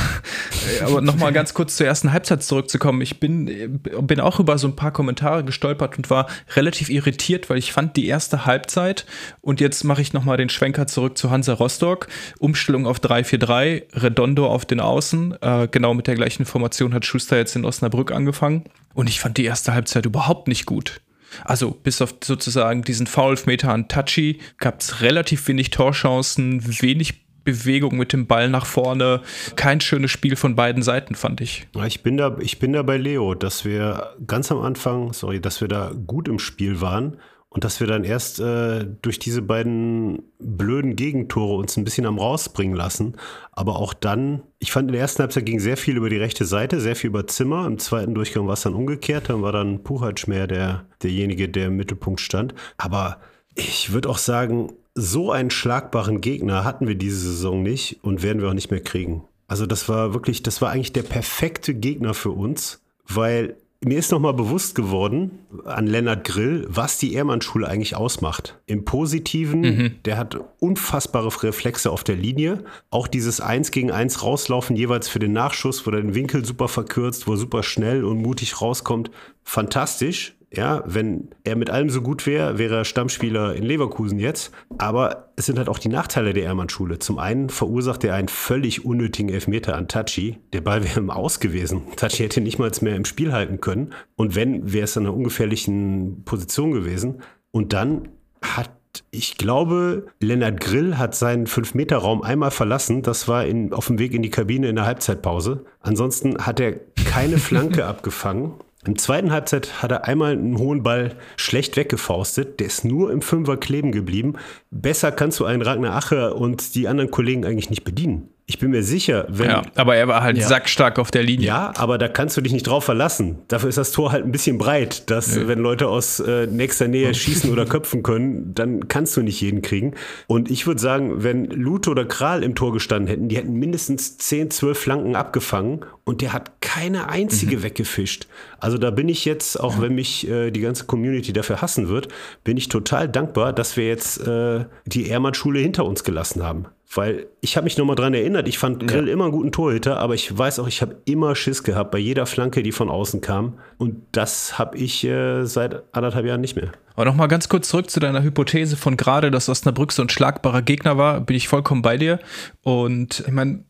aber nochmal ganz kurz zur ersten Halbzeit zurückzukommen. Ich bin, bin auch über so ein paar Kommentare gestolpert und war relativ irritiert, weil ich fand die erste Halbzeit und jetzt mache ich nochmal den Schwenker zurück zu Hansa Rostock. Umstellung auf 3-4-3, Redondo auf den Außen. Äh, genau mit der gleichen Formation hat Schuster jetzt in Osnabrück angefangen. Und ich fand die erste Halbzeit überhaupt nicht gut. Also bis auf sozusagen diesen Foulmeter an Tachi gab es relativ wenig Torchancen, wenig Bewegung mit dem Ball nach vorne. Kein schönes Spiel von beiden Seiten, fand ich. Ich bin da, ich bin da bei Leo, dass wir ganz am Anfang, sorry, dass wir da gut im Spiel waren und dass wir dann erst äh, durch diese beiden blöden Gegentore uns ein bisschen am rausbringen lassen. Aber auch dann, ich fand in der ersten Halbzeit ging sehr viel über die rechte Seite, sehr viel über Zimmer. Im zweiten Durchgang war es dann umgekehrt. Dann war dann Puchac mehr der, derjenige, der im Mittelpunkt stand. Aber ich würde auch sagen, so einen schlagbaren Gegner hatten wir diese Saison nicht und werden wir auch nicht mehr kriegen. Also das war wirklich, das war eigentlich der perfekte Gegner für uns, weil mir ist nochmal bewusst geworden an Lennart Grill, was die Ehrmann-Schule eigentlich ausmacht. Im Positiven, mhm. der hat unfassbare Reflexe auf der Linie. Auch dieses Eins gegen Eins rauslaufen, jeweils für den Nachschuss, wo er den Winkel super verkürzt, wo er super schnell und mutig rauskommt. Fantastisch. Ja, wenn er mit allem so gut wäre, wäre er Stammspieler in Leverkusen jetzt. Aber es sind halt auch die Nachteile der Ehrmann-Schule. Zum einen verursacht er einen völlig unnötigen Elfmeter an Tachi. Der Ball wäre im Aus gewesen. Tachi hätte nicht mal mehr im Spiel halten können. Und wenn, wäre es in einer ungefährlichen Position gewesen. Und dann hat ich glaube, Lennart Grill hat seinen 5-Meter-Raum einmal verlassen. Das war in, auf dem Weg in die Kabine in der Halbzeitpause. Ansonsten hat er keine Flanke abgefangen. Im zweiten Halbzeit hat er einmal einen hohen Ball schlecht weggefaustet. Der ist nur im Fünfer kleben geblieben. Besser kannst du einen Ragnar Ache und die anderen Kollegen eigentlich nicht bedienen. Ich bin mir sicher, wenn. Ja, aber er war halt ja. sackstark auf der Linie. Ja, aber da kannst du dich nicht drauf verlassen. Dafür ist das Tor halt ein bisschen breit, dass, ja. wenn Leute aus äh, nächster Nähe schießen oder köpfen können, dann kannst du nicht jeden kriegen. Und ich würde sagen, wenn Lute oder Kral im Tor gestanden hätten, die hätten mindestens 10, 12 Flanken abgefangen und der hat keine einzige mhm. weggefischt. Also da bin ich jetzt, auch wenn mich äh, die ganze Community dafür hassen wird, bin ich total dankbar, dass wir jetzt äh, die Ehrmann-Schule hinter uns gelassen haben. Weil ich habe mich nochmal dran erinnert, ich fand Grill ja. immer einen guten Torhüter, aber ich weiß auch, ich habe immer Schiss gehabt bei jeder Flanke, die von außen kam. Und das habe ich äh, seit anderthalb Jahren nicht mehr. Aber nochmal ganz kurz zurück zu deiner Hypothese von gerade, dass Osnabrück so ein schlagbarer Gegner war, bin ich vollkommen bei dir. Und ich meine,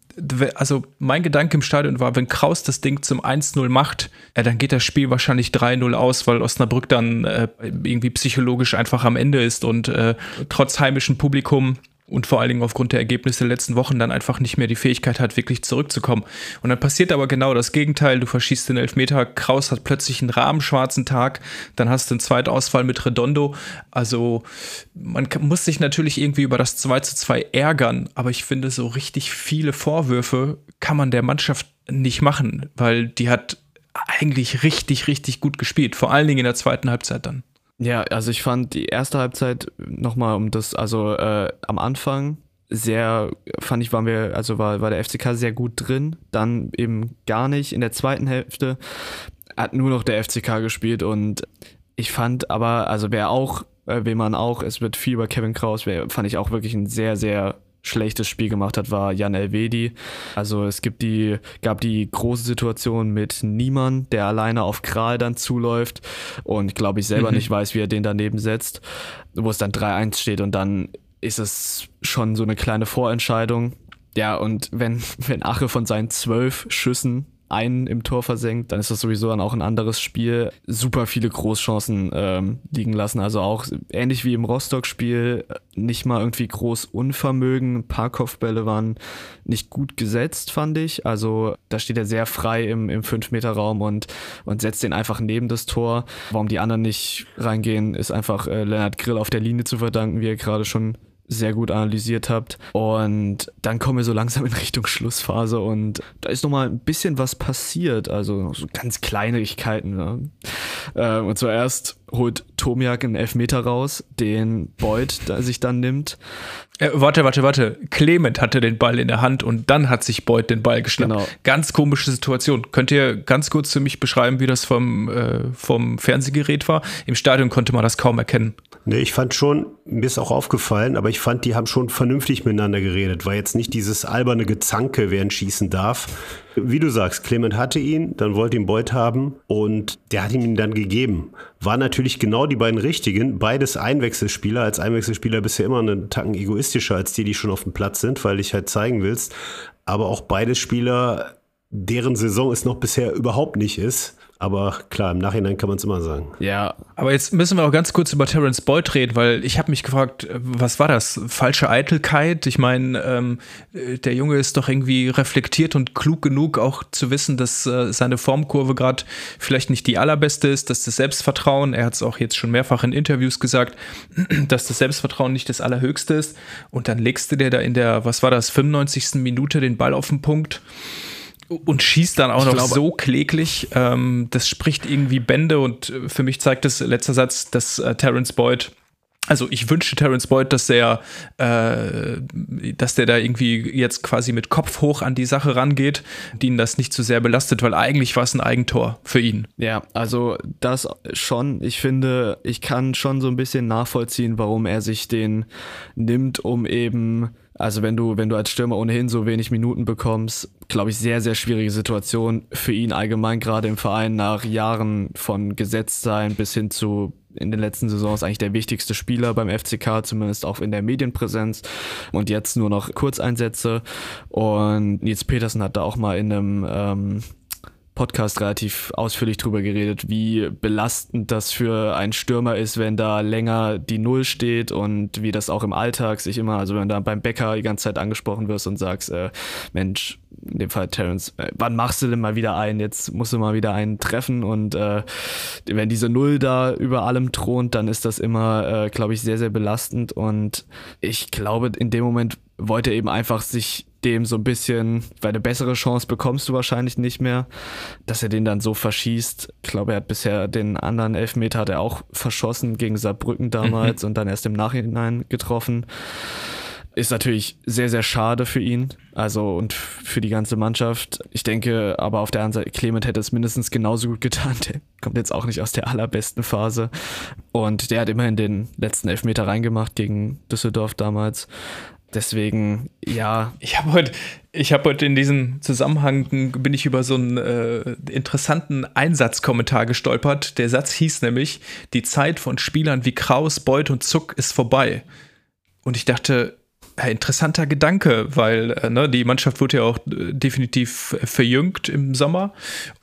also mein Gedanke im Stadion war, wenn Kraus das Ding zum 1-0 macht, äh, dann geht das Spiel wahrscheinlich 3-0 aus, weil Osnabrück dann äh, irgendwie psychologisch einfach am Ende ist und äh, trotz heimischem Publikum und vor allen Dingen aufgrund der Ergebnisse der letzten Wochen dann einfach nicht mehr die Fähigkeit hat, wirklich zurückzukommen. Und dann passiert aber genau das Gegenteil. Du verschießt den Elfmeter, Kraus hat plötzlich einen rabenschwarzen Tag, dann hast du einen Zweitausfall mit Redondo. Also man muss sich natürlich irgendwie über das 2 zu 2 ärgern, aber ich finde, so richtig viele Vorwürfe kann man der Mannschaft nicht machen, weil die hat eigentlich richtig, richtig gut gespielt, vor allen Dingen in der zweiten Halbzeit dann. Ja, also ich fand die erste Halbzeit nochmal um das, also äh, am Anfang sehr, fand ich, waren wir, also war, war der FCK sehr gut drin, dann eben gar nicht. In der zweiten Hälfte hat nur noch der FCK gespielt und ich fand aber, also wer auch, äh, wen man auch, es wird viel über Kevin Kraus, wer, fand ich auch wirklich ein sehr, sehr schlechtes Spiel gemacht hat, war Jan Elvedi. Also es gibt die, gab die große Situation mit Niemann, der alleine auf Kral dann zuläuft und glaube ich selber mhm. nicht weiß, wie er den daneben setzt, wo es dann 3-1 steht und dann ist es schon so eine kleine Vorentscheidung. Ja, und wenn, wenn Ache von seinen zwölf Schüssen einen im Tor versenkt, dann ist das sowieso dann auch ein anderes Spiel. Super viele Großchancen ähm, liegen lassen. Also auch ähnlich wie im Rostock-Spiel, nicht mal irgendwie groß Unvermögen. Ein paar Kopfbälle waren nicht gut gesetzt, fand ich. Also da steht er sehr frei im, im 5-Meter-Raum und, und setzt den einfach neben das Tor. Warum die anderen nicht reingehen, ist einfach äh, Lennart Grill auf der Linie zu verdanken, wie er gerade schon sehr gut analysiert habt. Und dann kommen wir so langsam in Richtung Schlussphase und da ist nochmal ein bisschen was passiert, also so ganz Kleinigkeiten. Ne? Äh, und zuerst holt Tomiak einen Elfmeter raus, den Beuth sich dann nimmt. Äh, warte, warte, warte. Clement hatte den Ball in der Hand und dann hat sich Beuth den Ball geschnappt. Genau. Ganz komische Situation. Könnt ihr ganz kurz für mich beschreiben, wie das vom, äh, vom Fernsehgerät war? Im Stadion konnte man das kaum erkennen. Nee, ich fand schon, mir ist auch aufgefallen, aber ich fand, die haben schon vernünftig miteinander geredet. War jetzt nicht dieses alberne Gezanke, wer ihn schießen darf. Wie du sagst, Clement hatte ihn, dann wollte ihn Beuth haben und der hat ihm ihn dann gegeben. War natürlich genau die beiden richtigen, beides Einwechselspieler. Als Einwechselspieler bist du immer einen Tacken egoistischer als die, die schon auf dem Platz sind, weil dich halt zeigen willst. Aber auch beide Spieler, deren Saison es noch bisher überhaupt nicht ist. Aber klar, im Nachhinein kann man es immer sagen. Ja. Aber jetzt müssen wir auch ganz kurz über Terence Boyd reden, weil ich habe mich gefragt, was war das? Falsche Eitelkeit? Ich meine, ähm, der Junge ist doch irgendwie reflektiert und klug genug, auch zu wissen, dass äh, seine Formkurve gerade vielleicht nicht die allerbeste ist, dass das Selbstvertrauen, er hat es auch jetzt schon mehrfach in Interviews gesagt, dass das Selbstvertrauen nicht das allerhöchste ist. Und dann legst du dir da in der, was war das, 95. Minute den Ball auf den Punkt und schießt dann auch ich noch glaube, so kläglich. Ähm, das spricht irgendwie Bände und äh, für mich zeigt das letzter Satz, dass äh, Terence Boyd also ich wünsche Terence Boyd, dass der, äh, dass der da irgendwie jetzt quasi mit Kopf hoch an die Sache rangeht, die ihn das nicht zu sehr belastet, weil eigentlich war es ein Eigentor für ihn. Ja, also das schon. Ich finde, ich kann schon so ein bisschen nachvollziehen, warum er sich den nimmt, um eben also wenn du, wenn du als Stürmer ohnehin so wenig Minuten bekommst, glaube ich, sehr, sehr schwierige Situation für ihn allgemein, gerade im Verein nach Jahren von Gesetztsein bis hin zu in den letzten Saisons eigentlich der wichtigste Spieler beim FCK, zumindest auch in der Medienpräsenz. Und jetzt nur noch Kurzeinsätze. Und Nils Petersen hat da auch mal in einem ähm, Podcast relativ ausführlich drüber geredet, wie belastend das für einen Stürmer ist, wenn da länger die Null steht und wie das auch im Alltag sich immer, also wenn du da beim Bäcker die ganze Zeit angesprochen wirst und sagst, äh, Mensch, in dem Fall Terence, äh, wann machst du denn mal wieder einen? Jetzt musst du mal wieder einen treffen und äh, wenn diese Null da über allem thront, dann ist das immer, äh, glaube ich, sehr, sehr belastend und ich glaube, in dem Moment wollte er eben einfach sich dem so ein bisschen, weil eine bessere Chance bekommst du wahrscheinlich nicht mehr, dass er den dann so verschießt. Ich glaube, er hat bisher den anderen Elfmeter hat er auch verschossen gegen Saarbrücken damals mhm. und dann erst im Nachhinein getroffen. Ist natürlich sehr, sehr schade für ihn, also und für die ganze Mannschaft. Ich denke aber auf der anderen Seite, Clement hätte es mindestens genauso gut getan. Der kommt jetzt auch nicht aus der allerbesten Phase. Und der hat immerhin den letzten Elfmeter reingemacht gegen Düsseldorf damals. Deswegen, ja. Ich habe heute, ich habe heute in diesem Zusammenhang bin ich über so einen äh, interessanten Einsatzkommentar gestolpert. Der Satz hieß nämlich: Die Zeit von Spielern wie Kraus, Beuth und Zuck ist vorbei. Und ich dachte, interessanter Gedanke, weil äh, ne, die Mannschaft wurde ja auch äh, definitiv verjüngt im Sommer.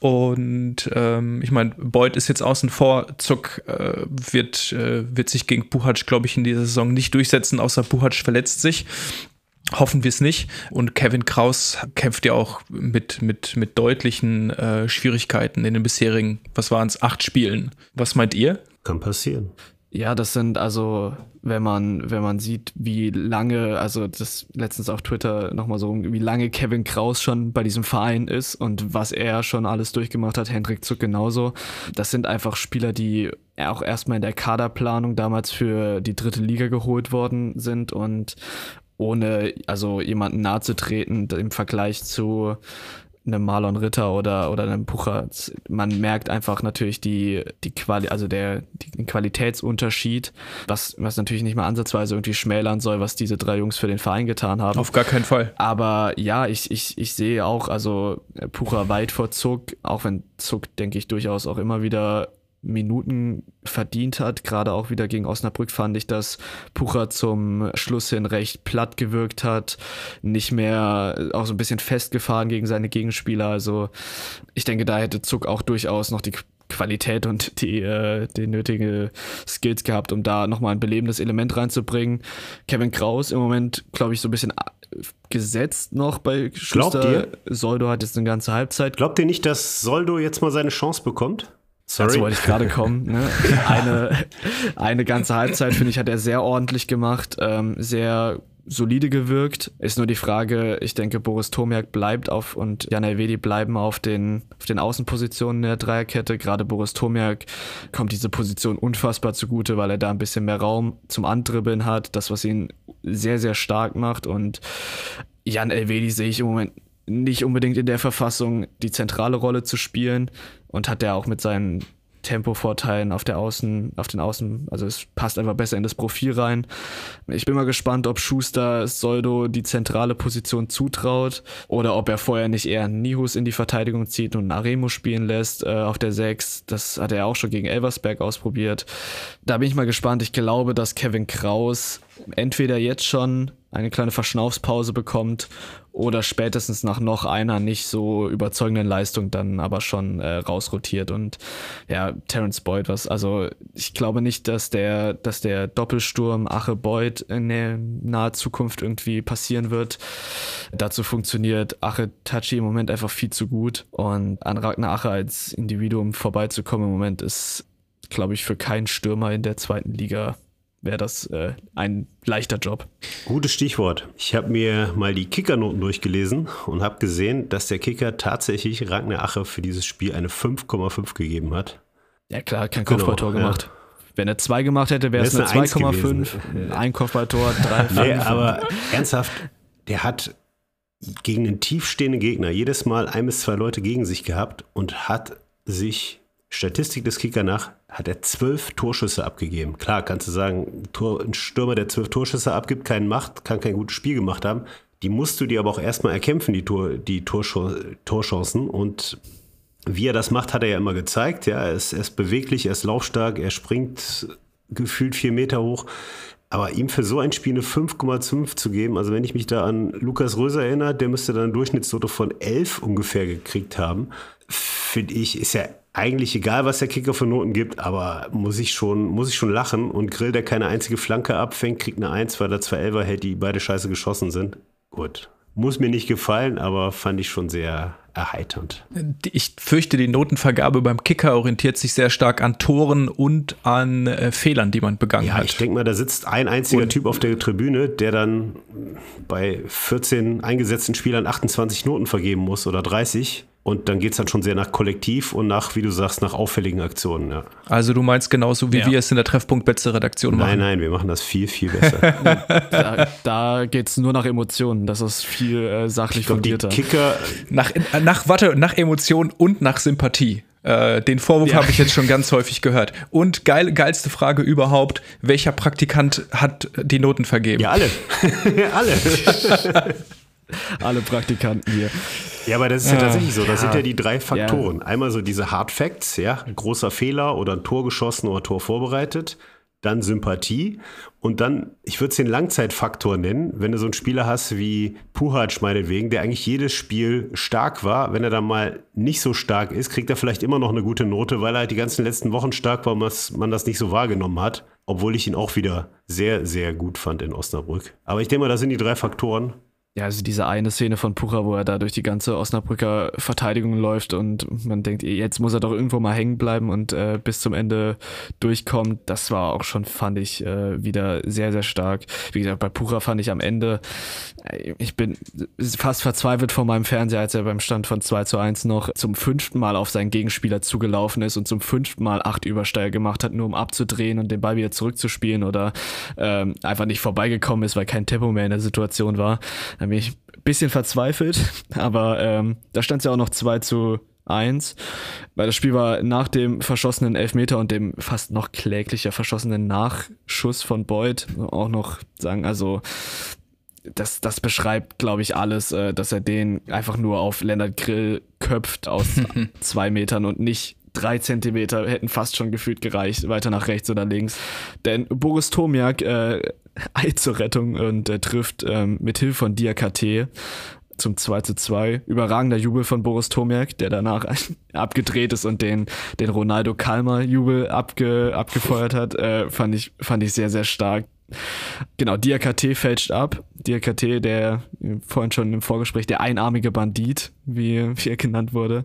Und ähm, ich meine, Beuth ist jetzt außen vor. Zuck äh, wird, äh, wird sich gegen Buhac, glaube ich, in dieser Saison nicht durchsetzen, außer Buhac verletzt sich. Hoffen wir es nicht. Und Kevin Kraus kämpft ja auch mit, mit, mit deutlichen äh, Schwierigkeiten in den bisherigen, was waren es, acht Spielen. Was meint ihr? Kann passieren. Ja, das sind also, wenn man, wenn man sieht, wie lange, also das letztens auf Twitter nochmal so, wie lange Kevin Kraus schon bei diesem Verein ist und was er schon alles durchgemacht hat, Hendrik Zuck genauso. Das sind einfach Spieler, die auch erstmal in der Kaderplanung damals für die dritte Liga geholt worden sind und ohne also jemanden nahe zu treten im Vergleich zu einem Marlon Ritter oder, oder einem Pucher. Man merkt einfach natürlich die, die Quali also der, den Qualitätsunterschied, was, was natürlich nicht mal ansatzweise irgendwie schmälern soll, was diese drei Jungs für den Verein getan haben. Auf gar keinen Fall. Aber ja, ich, ich, ich sehe auch, also Pucher weit vor Zuck, auch wenn Zuck, denke ich, durchaus auch immer wieder Minuten verdient hat. Gerade auch wieder gegen Osnabrück fand ich, dass Pucher zum Schluss hin recht platt gewirkt hat, nicht mehr auch so ein bisschen festgefahren gegen seine Gegenspieler. Also ich denke, da hätte Zuck auch durchaus noch die Qualität und die, äh, die nötige Skills gehabt, um da nochmal ein belebendes Element reinzubringen. Kevin Kraus im Moment, glaube ich, so ein bisschen gesetzt noch bei Schuster. Glaubt ihr? Soldo hat jetzt eine ganze Halbzeit. Glaubt ihr nicht, dass Soldo jetzt mal seine Chance bekommt? Sorry. Dazu wollte ich gerade kommen. Ne? Eine, eine ganze Halbzeit, finde ich, hat er sehr ordentlich gemacht, ähm, sehr solide gewirkt. Ist nur die Frage, ich denke, Boris Tomiak bleibt auf und Jan Elvedi bleiben auf den, auf den Außenpositionen der Dreierkette. Gerade Boris Tomiak kommt diese Position unfassbar zugute, weil er da ein bisschen mehr Raum zum Andribbeln hat. Das, was ihn sehr, sehr stark macht. Und Jan Elvedi sehe ich im Moment nicht unbedingt in der Verfassung, die zentrale Rolle zu spielen und hat er auch mit seinen Tempovorteilen auf der Außen, auf den Außen, also es passt einfach besser in das Profil rein. Ich bin mal gespannt, ob Schuster Soldo die zentrale Position zutraut oder ob er vorher nicht eher Nihus in die Verteidigung zieht und Aremo spielen lässt äh, auf der 6. Das hat er auch schon gegen Elversberg ausprobiert. Da bin ich mal gespannt. Ich glaube, dass Kevin Kraus entweder jetzt schon eine kleine Verschnaufspause bekommt oder spätestens nach noch einer nicht so überzeugenden Leistung dann aber schon äh, rausrotiert und ja, Terence Boyd was, also ich glaube nicht, dass der, dass der Doppelsturm Ache Boyd in der naher Zukunft irgendwie passieren wird. Dazu funktioniert Ache Tachi im Moment einfach viel zu gut und an Ragnar Ache als Individuum vorbeizukommen im Moment ist, glaube ich, für keinen Stürmer in der zweiten Liga wäre das äh, ein leichter Job. Gutes Stichwort. Ich habe mir mal die Kickernoten durchgelesen und habe gesehen, dass der Kicker tatsächlich Ragnar Ache für dieses Spiel eine 5,5 gegeben hat. Ja klar, kein genau, Kopfballtor gemacht. Ja. Wenn er zwei gemacht hätte, wäre es eine 2,5. Ein Kopfballtor, 3, 5. Nee, aber ernsthaft, der hat gegen einen tiefstehenden Gegner jedes Mal ein bis zwei Leute gegen sich gehabt und hat sich Statistik des Kicker nach hat er zwölf Torschüsse abgegeben. Klar, kannst du sagen, ein Stürmer, der zwölf Torschüsse abgibt, keinen macht, kann kein gutes Spiel gemacht haben. Die musst du dir aber auch erstmal erkämpfen, die, Tor, die Torchancen. Und wie er das macht, hat er ja immer gezeigt. Ja, er ist, er ist beweglich, er ist laufstark, er springt gefühlt vier Meter hoch. Aber ihm für so ein Spiel eine 5,5 zu geben, also wenn ich mich da an Lukas Röser erinnere, der müsste dann eine Durchschnittsnote von 11 ungefähr gekriegt haben, finde ich, ist ja eigentlich egal, was der Kicker für Noten gibt, aber muss ich schon, muss ich schon lachen. Und Grill, der keine einzige Flanke abfängt, kriegt eine 1, weil er zwei Elfer hält, die beide scheiße geschossen sind. Gut. Muss mir nicht gefallen, aber fand ich schon sehr erheiternd. Ich fürchte, die Notenvergabe beim Kicker orientiert sich sehr stark an Toren und an äh, Fehlern, die man begangen ja, hat. Ich denke mal, da sitzt ein einziger und Typ auf der Tribüne, der dann bei 14 eingesetzten Spielern 28 Noten vergeben muss oder 30. Und dann geht es dann schon sehr nach Kollektiv und nach, wie du sagst, nach auffälligen Aktionen. Ja. Also du meinst genauso, wie ja. wir es in der Treffpunkt Betze Redaktion machen? Nein, nein, wir machen das viel, viel besser. da da geht es nur nach Emotionen. Das ist viel äh, sachlich glaub, fundierter. Die Kicker nach, nach, warte, nach Emotionen und nach Sympathie. Äh, den Vorwurf ja. habe ich jetzt schon ganz häufig gehört. Und geil, geilste Frage überhaupt: Welcher Praktikant hat die Noten vergeben? Ja, alle. alle. alle Praktikanten hier. Ja, aber das ist ja, ja tatsächlich so. Das ja. sind ja die drei Faktoren. Ja. Einmal so diese Hard Facts, ja, großer Fehler oder ein Tor geschossen oder Tor vorbereitet. Dann Sympathie und dann, ich würde es den Langzeitfaktor nennen, wenn du so einen Spieler hast wie Puhac meinetwegen, der eigentlich jedes Spiel stark war. Wenn er dann mal nicht so stark ist, kriegt er vielleicht immer noch eine gute Note, weil er halt die ganzen letzten Wochen stark war und man das nicht so wahrgenommen hat. Obwohl ich ihn auch wieder sehr, sehr gut fand in Osnabrück. Aber ich denke mal, das sind die drei Faktoren. Ja, also diese eine Szene von Pucher, wo er da durch die ganze Osnabrücker Verteidigung läuft und man denkt, jetzt muss er doch irgendwo mal hängen bleiben und äh, bis zum Ende durchkommt. Das war auch schon, fand ich, äh, wieder sehr, sehr stark. Wie gesagt, bei Pucher fand ich am Ende, äh, ich bin fast verzweifelt vor meinem Fernseher, als er beim Stand von 2 zu 1 noch zum fünften Mal auf seinen Gegenspieler zugelaufen ist und zum fünften Mal acht Übersteiger gemacht hat, nur um abzudrehen und den Ball wieder zurückzuspielen oder ähm, einfach nicht vorbeigekommen ist, weil kein Tempo mehr in der Situation war da bin ich ein bisschen verzweifelt, aber ähm, da stand es ja auch noch 2 zu 1, weil das Spiel war nach dem verschossenen Elfmeter und dem fast noch kläglicher verschossenen Nachschuss von Boyd auch noch sagen, also das, das beschreibt, glaube ich, alles, äh, dass er den einfach nur auf Lennart Grill köpft aus zwei Metern und nicht drei Zentimeter hätten fast schon gefühlt gereicht, weiter nach rechts oder links. Denn Boris Tomiak äh, eilt zur Rettung und äh, trifft ähm, mit Hilfe von Diakate zum 2 zu 2. Überragender Jubel von Boris Tomiak, der danach abgedreht ist und den, den Ronaldo Kalmer Jubel abge, abgefeuert hat, äh, fand, ich, fand ich sehr, sehr stark. Genau, Diakate fälscht ab. Diakate, der vorhin schon im Vorgespräch der einarmige Bandit, wie, wie er genannt wurde,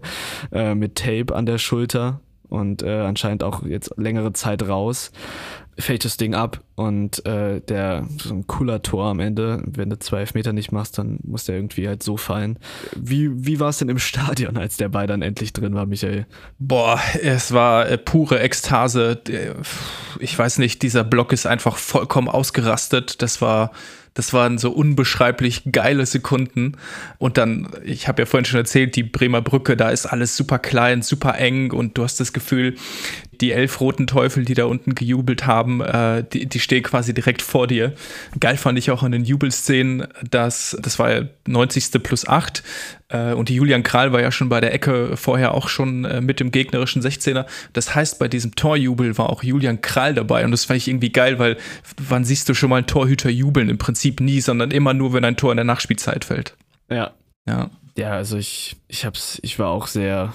äh, mit Tape an der Schulter und äh, anscheinend auch jetzt längere Zeit raus fällt das Ding ab und äh, der so ein cooler Tor am Ende. Wenn du zwei Meter nicht machst, dann muss der irgendwie halt so fallen. Wie, wie war es denn im Stadion, als der Ball dann endlich drin war, Michael? Boah, es war äh, pure Ekstase. Ich weiß nicht, dieser Block ist einfach vollkommen ausgerastet. Das war das waren so unbeschreiblich geile Sekunden. Und dann, ich habe ja vorhin schon erzählt, die Bremer Brücke, da ist alles super klein, super eng und du hast das Gefühl, die elf roten Teufel, die da unten gejubelt haben, äh, die, die stehen quasi direkt vor dir. Geil fand ich auch in den Jubelszenen, dass das war ja 90. plus 8 äh, und die Julian Kral war ja schon bei der Ecke vorher auch schon äh, mit dem gegnerischen 16er. Das heißt, bei diesem Torjubel war auch Julian Kral dabei und das fand ich irgendwie geil, weil wann siehst du schon mal einen Torhüter jubeln? Im Prinzip nie, sondern immer nur, wenn ein Tor in der Nachspielzeit fällt. Ja. Ja. Ja, also ich, ich hab's, ich war auch sehr,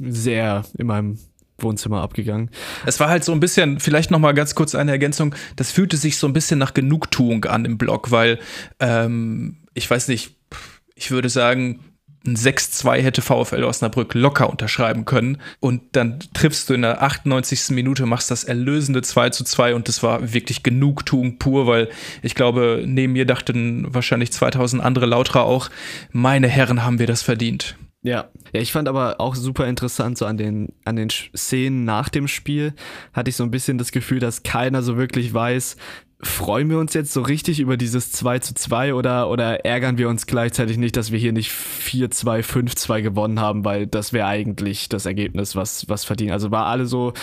sehr in meinem Wohnzimmer abgegangen. Es war halt so ein bisschen, vielleicht noch mal ganz kurz eine Ergänzung, das fühlte sich so ein bisschen nach Genugtuung an im Blog, weil ähm, ich weiß nicht, ich würde sagen, ein 6-2 hätte VfL Osnabrück locker unterschreiben können. Und dann triffst du in der 98. Minute, machst das erlösende 2 zu 2 und das war wirklich Genugtuung pur, weil ich glaube, neben mir dachten wahrscheinlich 2000 andere Lauterer auch, meine Herren haben wir das verdient. Ja. ja, ich fand aber auch super interessant, so an den, an den Szenen nach dem Spiel hatte ich so ein bisschen das Gefühl, dass keiner so wirklich weiß, freuen wir uns jetzt so richtig über dieses 2 zu 2 oder, oder ärgern wir uns gleichzeitig nicht, dass wir hier nicht 4-2, 5-2 gewonnen haben, weil das wäre eigentlich das Ergebnis, was, was verdient. Also war alle so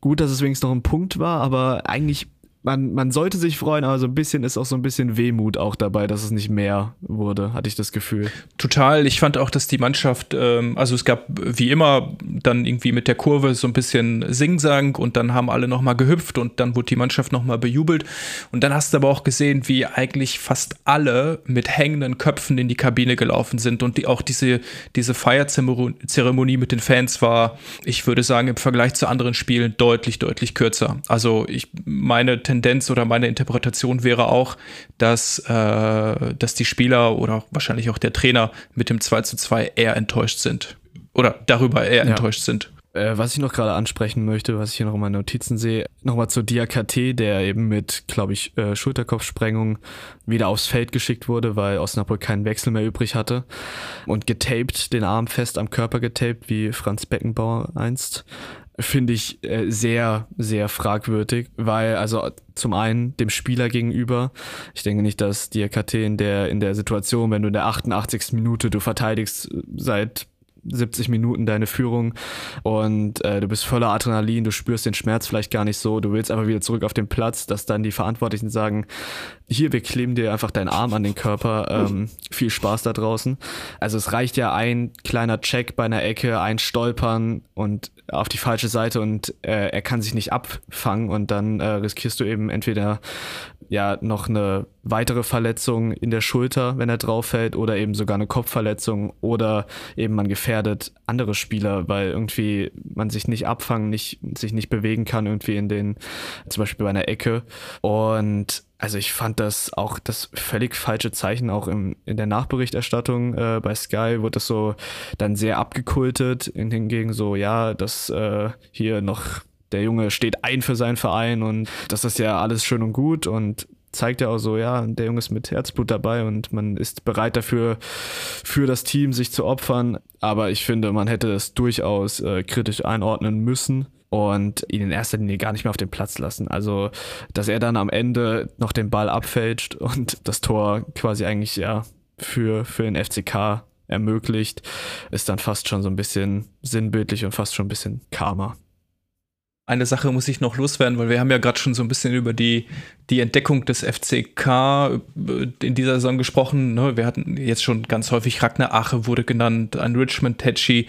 gut, dass es wenigstens noch ein Punkt war, aber eigentlich man, man sollte sich freuen, aber so ein bisschen ist auch so ein bisschen Wehmut auch dabei, dass es nicht mehr wurde, hatte ich das Gefühl. Total. Ich fand auch, dass die Mannschaft, ähm, also es gab wie immer dann irgendwie mit der Kurve so ein bisschen Singsang und dann haben alle nochmal gehüpft und dann wurde die Mannschaft nochmal bejubelt. Und dann hast du aber auch gesehen, wie eigentlich fast alle mit hängenden Köpfen in die Kabine gelaufen sind und die, auch diese, diese Feierzeremonie mit den Fans war, ich würde sagen, im Vergleich zu anderen Spielen deutlich, deutlich kürzer. Also ich meine Tendenz Tendenz oder meine Interpretation wäre auch, dass, äh, dass die Spieler oder wahrscheinlich auch der Trainer mit dem 2 zu 2 eher enttäuscht sind. Oder darüber eher ja. enttäuscht sind äh, was ich noch gerade ansprechen möchte, was ich hier noch in meinen Notizen sehe, nochmal zur Diakate, der eben mit, glaube ich, äh, Schulterkopfsprengung wieder aufs Feld geschickt wurde, weil Osnabrück keinen Wechsel mehr übrig hatte und getaped, den Arm fest am Körper getaped, wie Franz Beckenbauer einst finde ich äh, sehr, sehr fragwürdig, weil also zum einen dem Spieler gegenüber, ich denke nicht, dass die KT in der, in der Situation, wenn du in der 88. Minute du verteidigst seit 70 Minuten deine Führung und äh, du bist voller Adrenalin, du spürst den Schmerz vielleicht gar nicht so, du willst einfach wieder zurück auf den Platz, dass dann die Verantwortlichen sagen, hier, wir kleben dir einfach deinen Arm an den Körper, ähm, viel Spaß da draußen. Also es reicht ja ein kleiner Check bei einer Ecke, ein Stolpern und auf die falsche Seite und äh, er kann sich nicht abfangen und dann äh, riskierst du eben entweder ja noch eine weitere Verletzung in der Schulter, wenn er drauf fällt, oder eben sogar eine Kopfverletzung oder eben man gefährdet andere Spieler, weil irgendwie man sich nicht abfangen, nicht, sich nicht bewegen kann, irgendwie in den, zum Beispiel bei einer Ecke. Und also ich fand das auch das völlig falsche Zeichen, auch im, in der Nachberichterstattung äh, bei Sky wurde das so dann sehr abgekultet, hingegen so, ja, das äh, hier noch der Junge steht ein für seinen Verein und das ist ja alles schön und gut und zeigt ja auch so, ja, der Junge ist mit Herzblut dabei und man ist bereit dafür, für das Team sich zu opfern. Aber ich finde, man hätte es durchaus äh, kritisch einordnen müssen und ihn in erster Linie gar nicht mehr auf den Platz lassen. Also, dass er dann am Ende noch den Ball abfälscht und das Tor quasi eigentlich ja für, für den FCK ermöglicht, ist dann fast schon so ein bisschen sinnbildlich und fast schon ein bisschen Karma. Eine Sache muss ich noch loswerden, weil wir haben ja gerade schon so ein bisschen über die, die Entdeckung des FCK äh, in dieser Saison gesprochen. Ne? Wir hatten jetzt schon ganz häufig Ragnar Ache wurde genannt, ein Richmond Tetschi,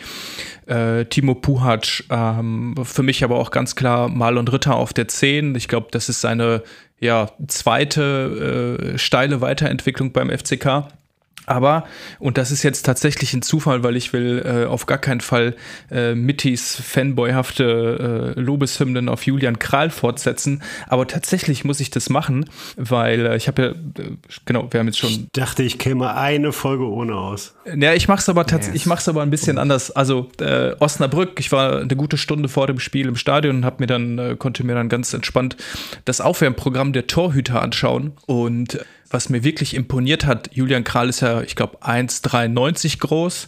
äh, Timo Puhac, ähm, für mich aber auch ganz klar Marlon Ritter auf der 10. Ich glaube, das ist seine ja, zweite äh, steile Weiterentwicklung beim FCK. Aber, und das ist jetzt tatsächlich ein Zufall, weil ich will äh, auf gar keinen Fall äh, Mittys fanboyhafte äh, Lobeshymnen auf Julian Kral fortsetzen, aber tatsächlich muss ich das machen, weil äh, ich habe ja, äh, genau, wir haben jetzt schon... Ich dachte, ich käme eine Folge ohne aus. Ja, ich mache es aber, yes. ich mach's aber ein bisschen anders. Also äh, Osnabrück, ich war eine gute Stunde vor dem Spiel im Stadion und hab mir dann, äh, konnte mir dann ganz entspannt das Aufwärmprogramm der Torhüter anschauen und was mir wirklich imponiert hat, Julian Kral ist ja, ich glaube, 1,93 groß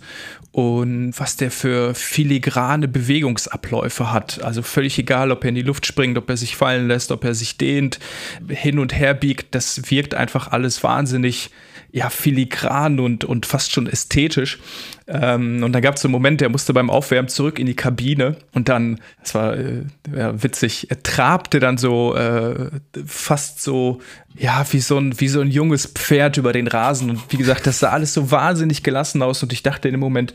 und was der für filigrane Bewegungsabläufe hat. Also völlig egal, ob er in die Luft springt, ob er sich fallen lässt, ob er sich dehnt, hin und her biegt, das wirkt einfach alles wahnsinnig ja, filigran und, und fast schon ästhetisch. Ähm, und dann gab es einen Moment, der musste beim Aufwärmen zurück in die Kabine und dann, das war äh, ja, witzig, er trabte dann so äh, fast so, ja, wie so, ein, wie so ein junges Pferd über den Rasen. Und wie gesagt, das sah alles so wahnsinnig gelassen aus. Und ich dachte in dem Moment,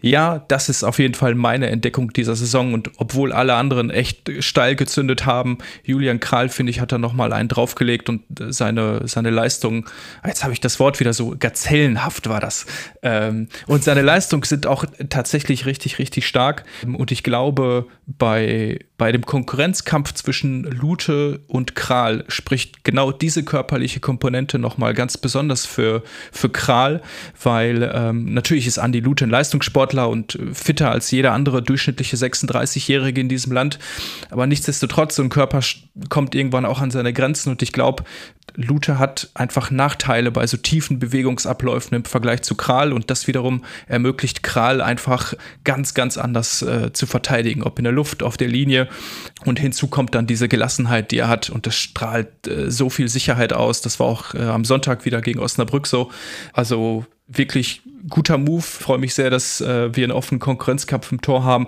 ja, das ist auf jeden Fall meine Entdeckung dieser Saison. Und obwohl alle anderen echt steil gezündet haben, Julian Kral, finde ich, hat da nochmal einen draufgelegt und seine, seine Leistung, jetzt habe ich das Wort wieder so, gazellenhaft war das. Ähm, und seine Leistung Leistung sind auch tatsächlich richtig, richtig stark. Und ich glaube, bei, bei dem Konkurrenzkampf zwischen Lute und Kral spricht genau diese körperliche Komponente nochmal ganz besonders für, für Kral, weil ähm, natürlich ist Andy Lute ein Leistungssportler und fitter als jeder andere durchschnittliche 36-Jährige in diesem Land. Aber nichtsdestotrotz, so ein Körper kommt irgendwann auch an seine Grenzen und ich glaube, Lute hat einfach Nachteile bei so tiefen Bewegungsabläufen im Vergleich zu Kral und das wiederum ermöglicht Kral einfach ganz, ganz anders äh, zu verteidigen, ob in der Luft, auf der Linie und hinzu kommt dann diese Gelassenheit, die er hat und das strahlt äh, so viel Sicherheit aus. Das war auch äh, am Sonntag wieder gegen Osnabrück so. Also wirklich guter Move. Freue mich sehr, dass äh, wir einen offenen Konkurrenzkampf im Tor haben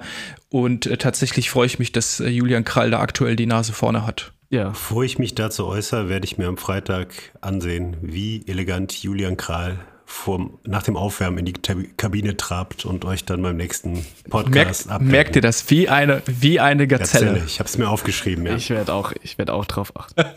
und äh, tatsächlich freue ich mich, dass äh, Julian Krall da aktuell die Nase vorne hat. Ja. Bevor ich mich dazu äußere, werde ich mir am Freitag ansehen, wie elegant Julian Kral vor, nach dem Aufwärmen in die Kabine trabt und euch dann beim nächsten Podcast Merkt, merkt ihr das? Wie eine, wie eine Gazelle. Gazelle. Ich habe es mir aufgeschrieben, ja. Ich werde auch, werd auch drauf achten.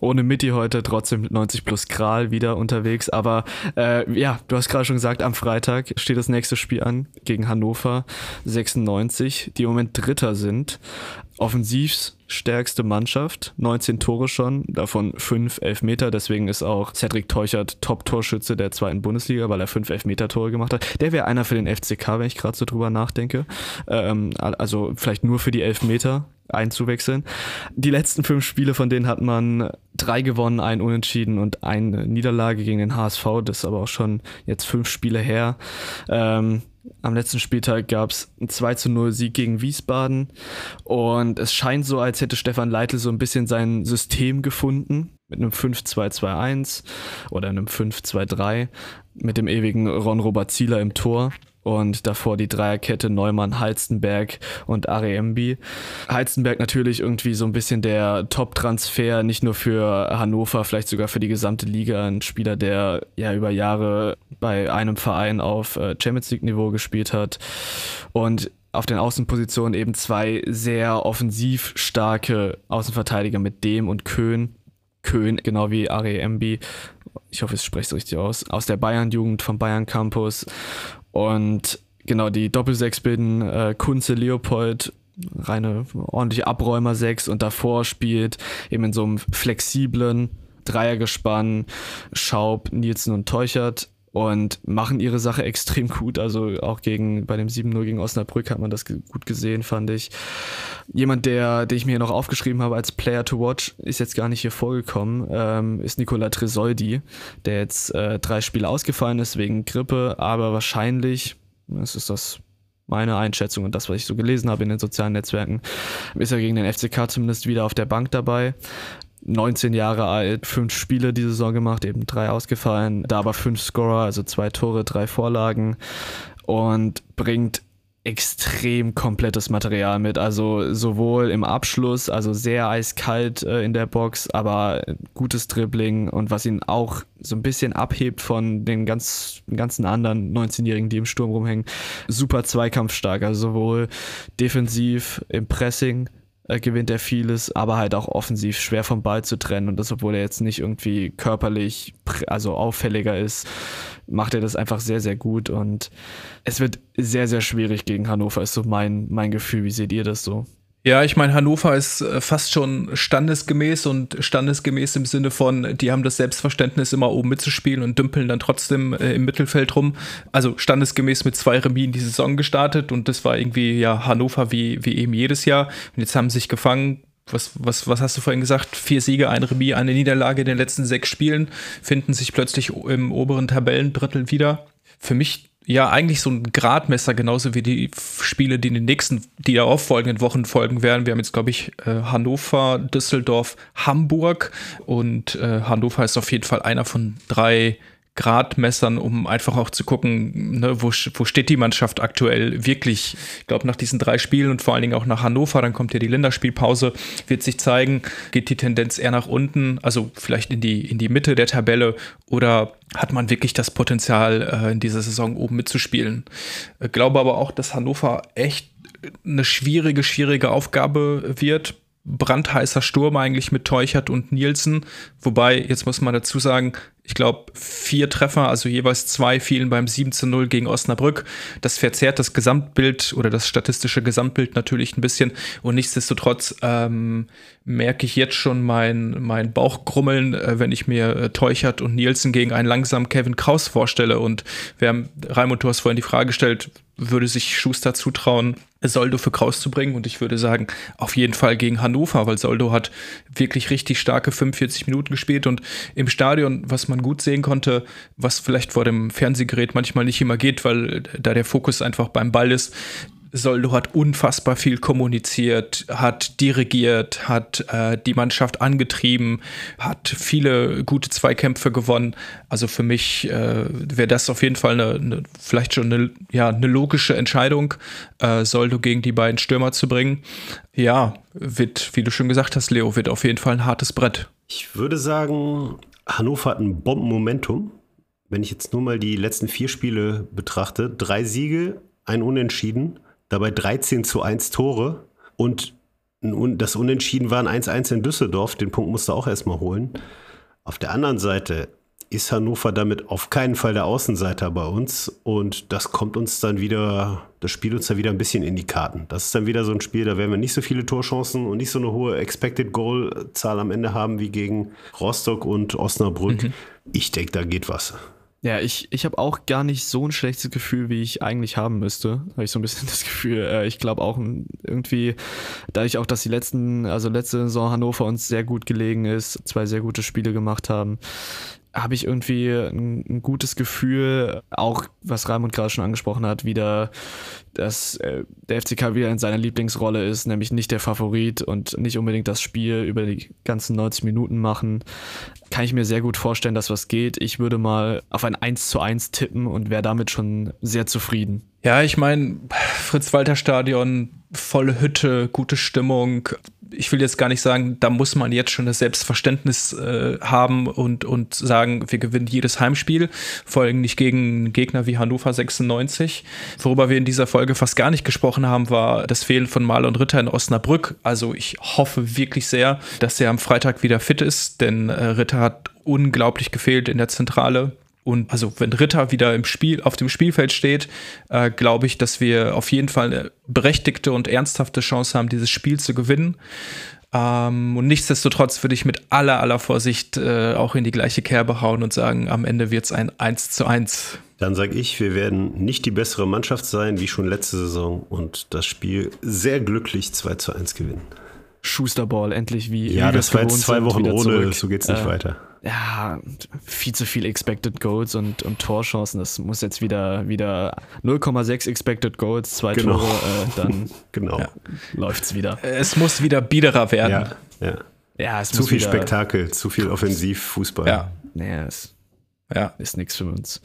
ohne Mitti heute, trotzdem mit 90 plus Kral wieder unterwegs. Aber äh, ja, du hast gerade schon gesagt, am Freitag steht das nächste Spiel an gegen Hannover 96, die im Moment Dritter sind. Offensivstärkste Mannschaft, 19 Tore schon, davon 5 Elfmeter. Deswegen ist auch Cedric Teuchert Top-Torschütze der zweiten Bundesliga, weil er 5 Elfmeter-Tore gemacht hat. Der wäre einer für den FCK, wenn ich gerade so drüber nachdenke. Ähm, also vielleicht nur für die Elfmeter einzuwechseln. Die letzten fünf Spiele, von denen hat man drei gewonnen, ein Unentschieden und eine Niederlage gegen den HSV. Das ist aber auch schon jetzt fünf Spiele her. Ähm, am letzten Spieltag gab es einen 2 zu 0 Sieg gegen Wiesbaden. Und es scheint so, als hätte Stefan Leitl so ein bisschen sein System gefunden mit einem 5-2-2-1 oder einem 5-2-3 mit dem ewigen Ron Robert Zieler im Tor und davor die Dreierkette Neumann, Halstenberg und Ariembi. Halstenberg natürlich irgendwie so ein bisschen der Top-Transfer, nicht nur für Hannover, vielleicht sogar für die gesamte Liga. Ein Spieler, der ja über Jahre bei einem Verein auf äh, Champions League-Niveau gespielt hat und auf den Außenpositionen eben zwei sehr offensiv starke Außenverteidiger mit Dem und Köhn. Köhn, genau wie Ari Embi, ich hoffe, ich spreche es richtig aus, aus der Bayern-Jugend vom Bayern Campus und genau, die Doppelsechs bilden äh, Kunze Leopold, reine ordentliche Abräumer 6 und davor spielt eben in so einem flexiblen Dreiergespann Schaub, Nielsen und Teuchert und machen ihre Sache extrem gut. Also auch gegen bei dem 7-0 gegen Osnabrück hat man das gut gesehen, fand ich. Jemand, der, den ich mir noch aufgeschrieben habe als Player to Watch, ist jetzt gar nicht hier vorgekommen, ähm, ist Nicola Tresoldi, der jetzt äh, drei Spiele ausgefallen ist wegen Grippe, aber wahrscheinlich, das ist das meine Einschätzung und das, was ich so gelesen habe in den sozialen Netzwerken, ist er gegen den FCK zumindest wieder auf der Bank dabei. 19 Jahre alt, fünf Spiele die Saison gemacht, eben drei ausgefallen, da aber fünf Scorer, also zwei Tore, drei Vorlagen und bringt extrem komplettes Material mit. Also sowohl im Abschluss, also sehr eiskalt äh, in der Box, aber gutes Dribbling und was ihn auch so ein bisschen abhebt von den ganz, ganzen anderen 19-Jährigen, die im Sturm rumhängen. Super zweikampfstark, also sowohl defensiv im Pressing äh, gewinnt er vieles, aber halt auch offensiv schwer vom Ball zu trennen und das, obwohl er jetzt nicht irgendwie körperlich, also auffälliger ist, macht er das einfach sehr, sehr gut und es wird sehr, sehr schwierig gegen Hannover, ist so mein, mein Gefühl. Wie seht ihr das so? Ja, ich meine, Hannover ist äh, fast schon standesgemäß und standesgemäß im Sinne von, die haben das Selbstverständnis, immer oben mitzuspielen und dümpeln dann trotzdem äh, im Mittelfeld rum. Also standesgemäß mit zwei Remis in die Saison gestartet und das war irgendwie ja Hannover wie, wie eben jedes Jahr. Und jetzt haben sie sich gefangen, was, was, was hast du vorhin gesagt? Vier Siege, ein Remis, eine Niederlage in den letzten sechs Spielen, finden sich plötzlich im oberen Tabellendrittel wieder. Für mich ja eigentlich so ein Gradmesser, genauso wie die Spiele, die in den nächsten, die darauf folgenden Wochen folgen werden. Wir haben jetzt, glaube ich, äh, Hannover, Düsseldorf, Hamburg und äh, Hannover ist auf jeden Fall einer von drei Gradmessern, um einfach auch zu gucken, ne, wo, wo steht die Mannschaft aktuell wirklich. Ich glaube, nach diesen drei Spielen und vor allen Dingen auch nach Hannover, dann kommt ja die Länderspielpause, wird sich zeigen, geht die Tendenz eher nach unten, also vielleicht in die, in die Mitte der Tabelle oder hat man wirklich das Potenzial, äh, in dieser Saison oben mitzuspielen. Ich glaube aber auch, dass Hannover echt eine schwierige, schwierige Aufgabe wird brandheißer Sturm eigentlich mit Teuchert und Nielsen. Wobei, jetzt muss man dazu sagen, ich glaube, vier Treffer, also jeweils zwei fielen beim 7 zu 0 gegen Osnabrück. Das verzerrt das Gesamtbild oder das statistische Gesamtbild natürlich ein bisschen. Und nichtsdestotrotz ähm, merke ich jetzt schon mein, mein Bauchgrummeln, äh, wenn ich mir äh, Teuchert und Nielsen gegen einen langsamen Kevin Kraus vorstelle. Und wir haben, Raimund, du hast vorhin die Frage gestellt, würde sich Schuster zutrauen, Soldo für Kraus zu bringen. Und ich würde sagen, auf jeden Fall gegen Hannover, weil Soldo hat wirklich richtig starke 45 Minuten gespielt und im Stadion, was man gut sehen konnte, was vielleicht vor dem Fernsehgerät manchmal nicht immer geht, weil da der Fokus einfach beim Ball ist, Soldo hat unfassbar viel kommuniziert, hat dirigiert, hat äh, die Mannschaft angetrieben, hat viele gute Zweikämpfe gewonnen. Also für mich äh, wäre das auf jeden Fall eine, eine, vielleicht schon eine, ja, eine logische Entscheidung, äh, Soldo gegen die beiden Stürmer zu bringen. Ja, wird, wie du schon gesagt hast, Leo, wird auf jeden Fall ein hartes Brett. Ich würde sagen, Hannover hat ein Bombenmomentum. Wenn ich jetzt nur mal die letzten vier Spiele betrachte, drei Siege, ein Unentschieden dabei 13 zu 1 Tore und das Unentschieden waren 1-1 in Düsseldorf, den Punkt musste auch erstmal holen. Auf der anderen Seite ist Hannover damit auf keinen Fall der Außenseiter bei uns und das kommt uns dann wieder, das spielt uns dann wieder ein bisschen in die Karten. Das ist dann wieder so ein Spiel, da werden wir nicht so viele Torchancen und nicht so eine hohe Expected Goal Zahl am Ende haben wie gegen Rostock und Osnabrück. Mhm. Ich denke, da geht was. Ja, ich, ich habe auch gar nicht so ein schlechtes Gefühl, wie ich eigentlich haben müsste. Habe ich so ein bisschen das Gefühl. Äh, ich glaube auch irgendwie, dadurch auch, dass die letzten, also letzte Saison Hannover uns sehr gut gelegen ist, zwei sehr gute Spiele gemacht haben, habe ich irgendwie ein, ein, gutes Gefühl, auch was Raimund gerade schon angesprochen hat, wieder, dass äh, der FCK wieder in seiner Lieblingsrolle ist, nämlich nicht der Favorit und nicht unbedingt das Spiel über die ganzen 90 Minuten machen. Kann ich mir sehr gut vorstellen, dass was geht. Ich würde mal auf ein 1 zu 1 tippen und wäre damit schon sehr zufrieden. Ja, ich meine, Fritz-Walter-Stadion, volle Hütte, gute Stimmung, ich will jetzt gar nicht sagen, da muss man jetzt schon das Selbstverständnis äh, haben und, und sagen, wir gewinnen jedes Heimspiel, vor allem nicht gegen Gegner wie Hannover 96. Worüber wir in dieser Folge fast gar nicht gesprochen haben, war das Fehlen von Mal und Ritter in Osnabrück. Also ich hoffe wirklich sehr, dass er am Freitag wieder fit ist, denn äh, Ritter hat unglaublich gefehlt in der Zentrale. Und also wenn Ritter wieder im Spiel, auf dem Spielfeld steht, äh, glaube ich, dass wir auf jeden Fall eine berechtigte und ernsthafte Chance haben, dieses Spiel zu gewinnen. Ähm, und nichtsdestotrotz würde ich mit aller, aller Vorsicht äh, auch in die gleiche Kerbe hauen und sagen, am Ende wird es ein 1 zu 1. Dann sage ich, wir werden nicht die bessere Mannschaft sein wie schon letzte Saison und das Spiel sehr glücklich 2 zu 1 gewinnen. Schusterball endlich wie. Ja, das war jetzt zwei Wochen ohne, zurück. so geht's nicht äh, weiter ja, viel zu viel Expected Goals und, und Torchancen. Das muss jetzt wieder, wieder 0,6 Expected Goals, zwei genau. Tore, äh, dann genau. Ja, läuft's wieder. Es muss wieder biederer werden. Ja, ja. ja es zu viel wieder, Spektakel, zu viel Offensivfußball. Ja. Naja, es ja. ist nichts für uns.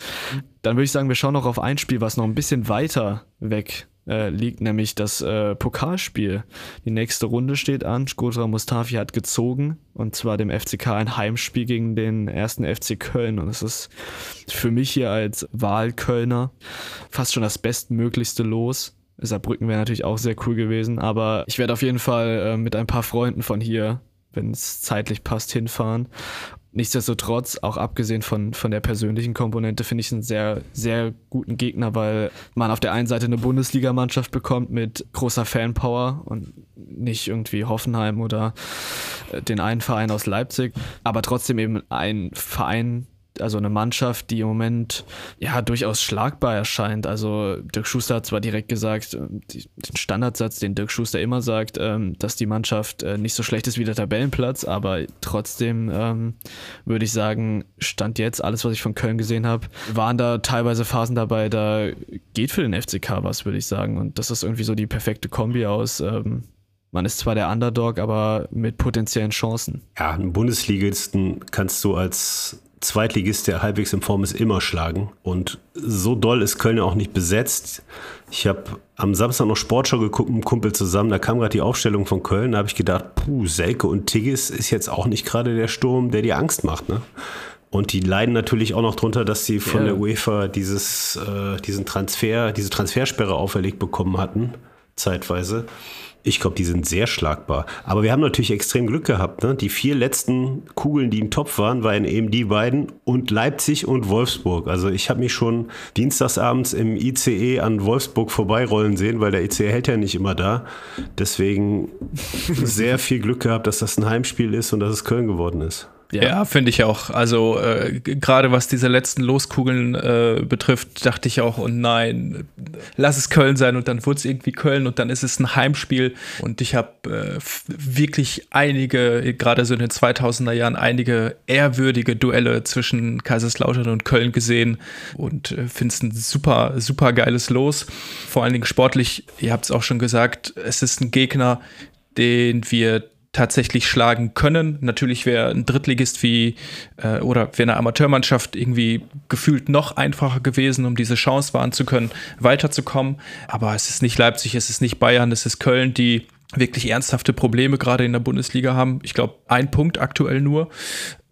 Dann würde ich sagen, wir schauen noch auf ein Spiel, was noch ein bisschen weiter weg äh, liegt nämlich das äh, Pokalspiel. Die nächste Runde steht an. Skodra Mustafi hat gezogen und zwar dem FCK ein Heimspiel gegen den ersten FC Köln. Und es ist für mich hier als Wahlkölner fast schon das bestmöglichste Los. Saarbrücken wäre natürlich auch sehr cool gewesen, aber ich werde auf jeden Fall äh, mit ein paar Freunden von hier, wenn es zeitlich passt, hinfahren Nichtsdestotrotz, auch abgesehen von, von der persönlichen Komponente, finde ich einen sehr, sehr guten Gegner, weil man auf der einen Seite eine Bundesligamannschaft bekommt mit großer Fanpower und nicht irgendwie Hoffenheim oder äh, den einen Verein aus Leipzig, aber trotzdem eben ein Verein, also eine Mannschaft, die im Moment ja durchaus schlagbar erscheint. Also Dirk Schuster hat zwar direkt gesagt, äh, den Standardsatz, den Dirk Schuster immer sagt, ähm, dass die Mannschaft äh, nicht so schlecht ist wie der Tabellenplatz, aber trotzdem ähm, würde ich sagen, stand jetzt alles, was ich von Köln gesehen habe, waren da teilweise Phasen dabei, da geht für den FCK was, würde ich sagen. Und das ist irgendwie so die perfekte Kombi aus. Ähm, man ist zwar der Underdog, aber mit potenziellen Chancen. Ja, einen Bundesligisten kannst du als Zweitligist, der halbwegs in Form ist, immer schlagen. Und so doll ist Köln ja auch nicht besetzt. Ich habe am Samstag noch Sportschau geguckt mit einem Kumpel zusammen. Da kam gerade die Aufstellung von Köln. Da habe ich gedacht, puh, Selke und Tigges ist jetzt auch nicht gerade der Sturm, der dir Angst macht. Ne? Und die leiden natürlich auch noch drunter, dass sie von ja. der UEFA dieses, äh, diesen Transfer, diese Transfersperre auferlegt bekommen hatten, zeitweise. Ich glaube, die sind sehr schlagbar. Aber wir haben natürlich extrem Glück gehabt. Ne? Die vier letzten Kugeln, die im Topf waren, waren eben die beiden und Leipzig und Wolfsburg. Also ich habe mich schon dienstagsabends im ICE an Wolfsburg vorbeirollen sehen, weil der ICE hält ja nicht immer da. Deswegen sehr viel Glück gehabt, dass das ein Heimspiel ist und dass es Köln geworden ist. Ja, ja finde ich auch. Also äh, gerade was diese letzten Loskugeln äh, betrifft, dachte ich auch, oh nein, lass es Köln sein und dann wurde es irgendwie Köln und dann ist es ein Heimspiel und ich habe äh, wirklich einige, gerade so in den 2000er Jahren, einige ehrwürdige Duelle zwischen Kaiserslautern und Köln gesehen und äh, finde es ein super, super geiles Los. Vor allen Dingen sportlich, ihr habt es auch schon gesagt, es ist ein Gegner, den wir tatsächlich schlagen können. Natürlich wäre ein Drittligist wie äh, oder wäre eine Amateurmannschaft irgendwie gefühlt noch einfacher gewesen, um diese Chance wahren zu können, weiterzukommen. Aber es ist nicht Leipzig, es ist nicht Bayern, es ist Köln, die wirklich ernsthafte Probleme gerade in der Bundesliga haben. Ich glaube, ein Punkt aktuell nur,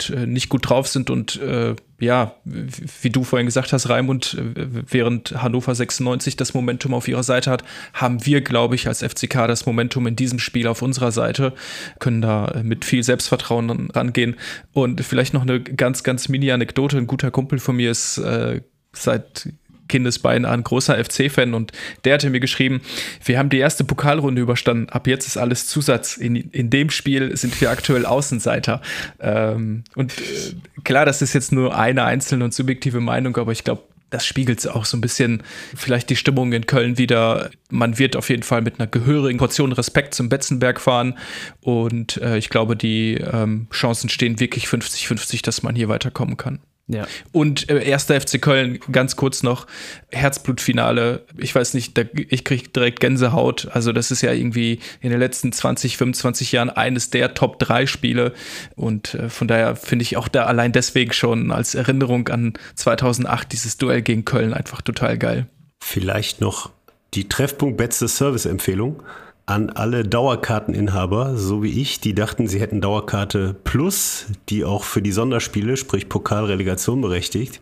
äh, nicht gut drauf sind und äh, ja, wie du vorhin gesagt hast, Raimund, äh, während Hannover 96 das Momentum auf ihrer Seite hat, haben wir, glaube ich, als FCK das Momentum in diesem Spiel auf unserer Seite, können da mit viel Selbstvertrauen rangehen. Und vielleicht noch eine ganz, ganz Mini-Anekdote. Ein guter Kumpel von mir ist äh, seit Kindesbeinen an, großer FC-Fan und der hatte mir geschrieben, wir haben die erste Pokalrunde überstanden, ab jetzt ist alles Zusatz. In, in dem Spiel sind wir aktuell Außenseiter. Ähm, und äh, klar, das ist jetzt nur eine einzelne und subjektive Meinung, aber ich glaube, das spiegelt auch so ein bisschen vielleicht die Stimmung in Köln wieder. Man wird auf jeden Fall mit einer gehörigen Portion Respekt zum Betzenberg fahren und äh, ich glaube, die ähm, Chancen stehen wirklich 50-50, dass man hier weiterkommen kann. Ja. Und äh, erster FC Köln, ganz kurz noch, Herzblutfinale. Ich weiß nicht, da, ich kriege direkt Gänsehaut. Also, das ist ja irgendwie in den letzten 20, 25 Jahren eines der Top 3 Spiele. Und äh, von daher finde ich auch da allein deswegen schon als Erinnerung an 2008 dieses Duell gegen Köln einfach total geil. Vielleicht noch die Treffpunkt Betze Service Empfehlung an alle Dauerkarteninhaber, so wie ich, die dachten, sie hätten Dauerkarte Plus, die auch für die Sonderspiele, sprich Pokalrelegation berechtigt.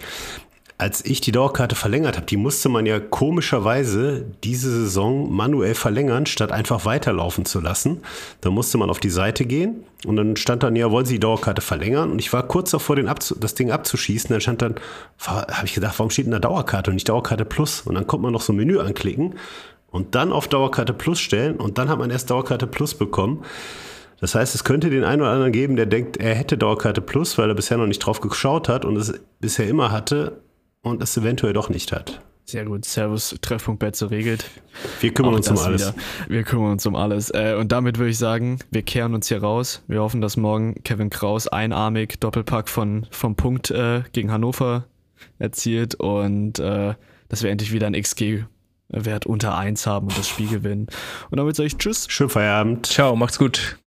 Als ich die Dauerkarte verlängert habe, die musste man ja komischerweise diese Saison manuell verlängern, statt einfach weiterlaufen zu lassen. Da musste man auf die Seite gehen und dann stand dann, ja, wollen Sie die Dauerkarte verlängern? Und ich war kurz davor, den das Ding abzuschießen. Dann stand dann, habe ich gedacht, warum steht denn da Dauerkarte und nicht Dauerkarte Plus? Und dann kommt man noch so ein Menü anklicken und dann auf Dauerkarte Plus stellen und dann hat man erst Dauerkarte Plus bekommen. Das heißt, es könnte den einen oder anderen geben, der denkt, er hätte Dauerkarte Plus, weil er bisher noch nicht drauf geschaut hat und es bisher immer hatte und es eventuell doch nicht hat. Sehr gut. Servus, Treffpunkt Betze regelt. Wir kümmern Auch uns um alles. Wieder. Wir kümmern uns um alles. Äh, und damit würde ich sagen, wir kehren uns hier raus. Wir hoffen, dass morgen Kevin Kraus einarmig Doppelpack von, vom Punkt äh, gegen Hannover erzielt und äh, dass wir endlich wieder ein XG Wert unter 1 haben und das Spiel gewinnen. Und damit sage ich Tschüss. Schönen Feierabend. Ciao, macht's gut.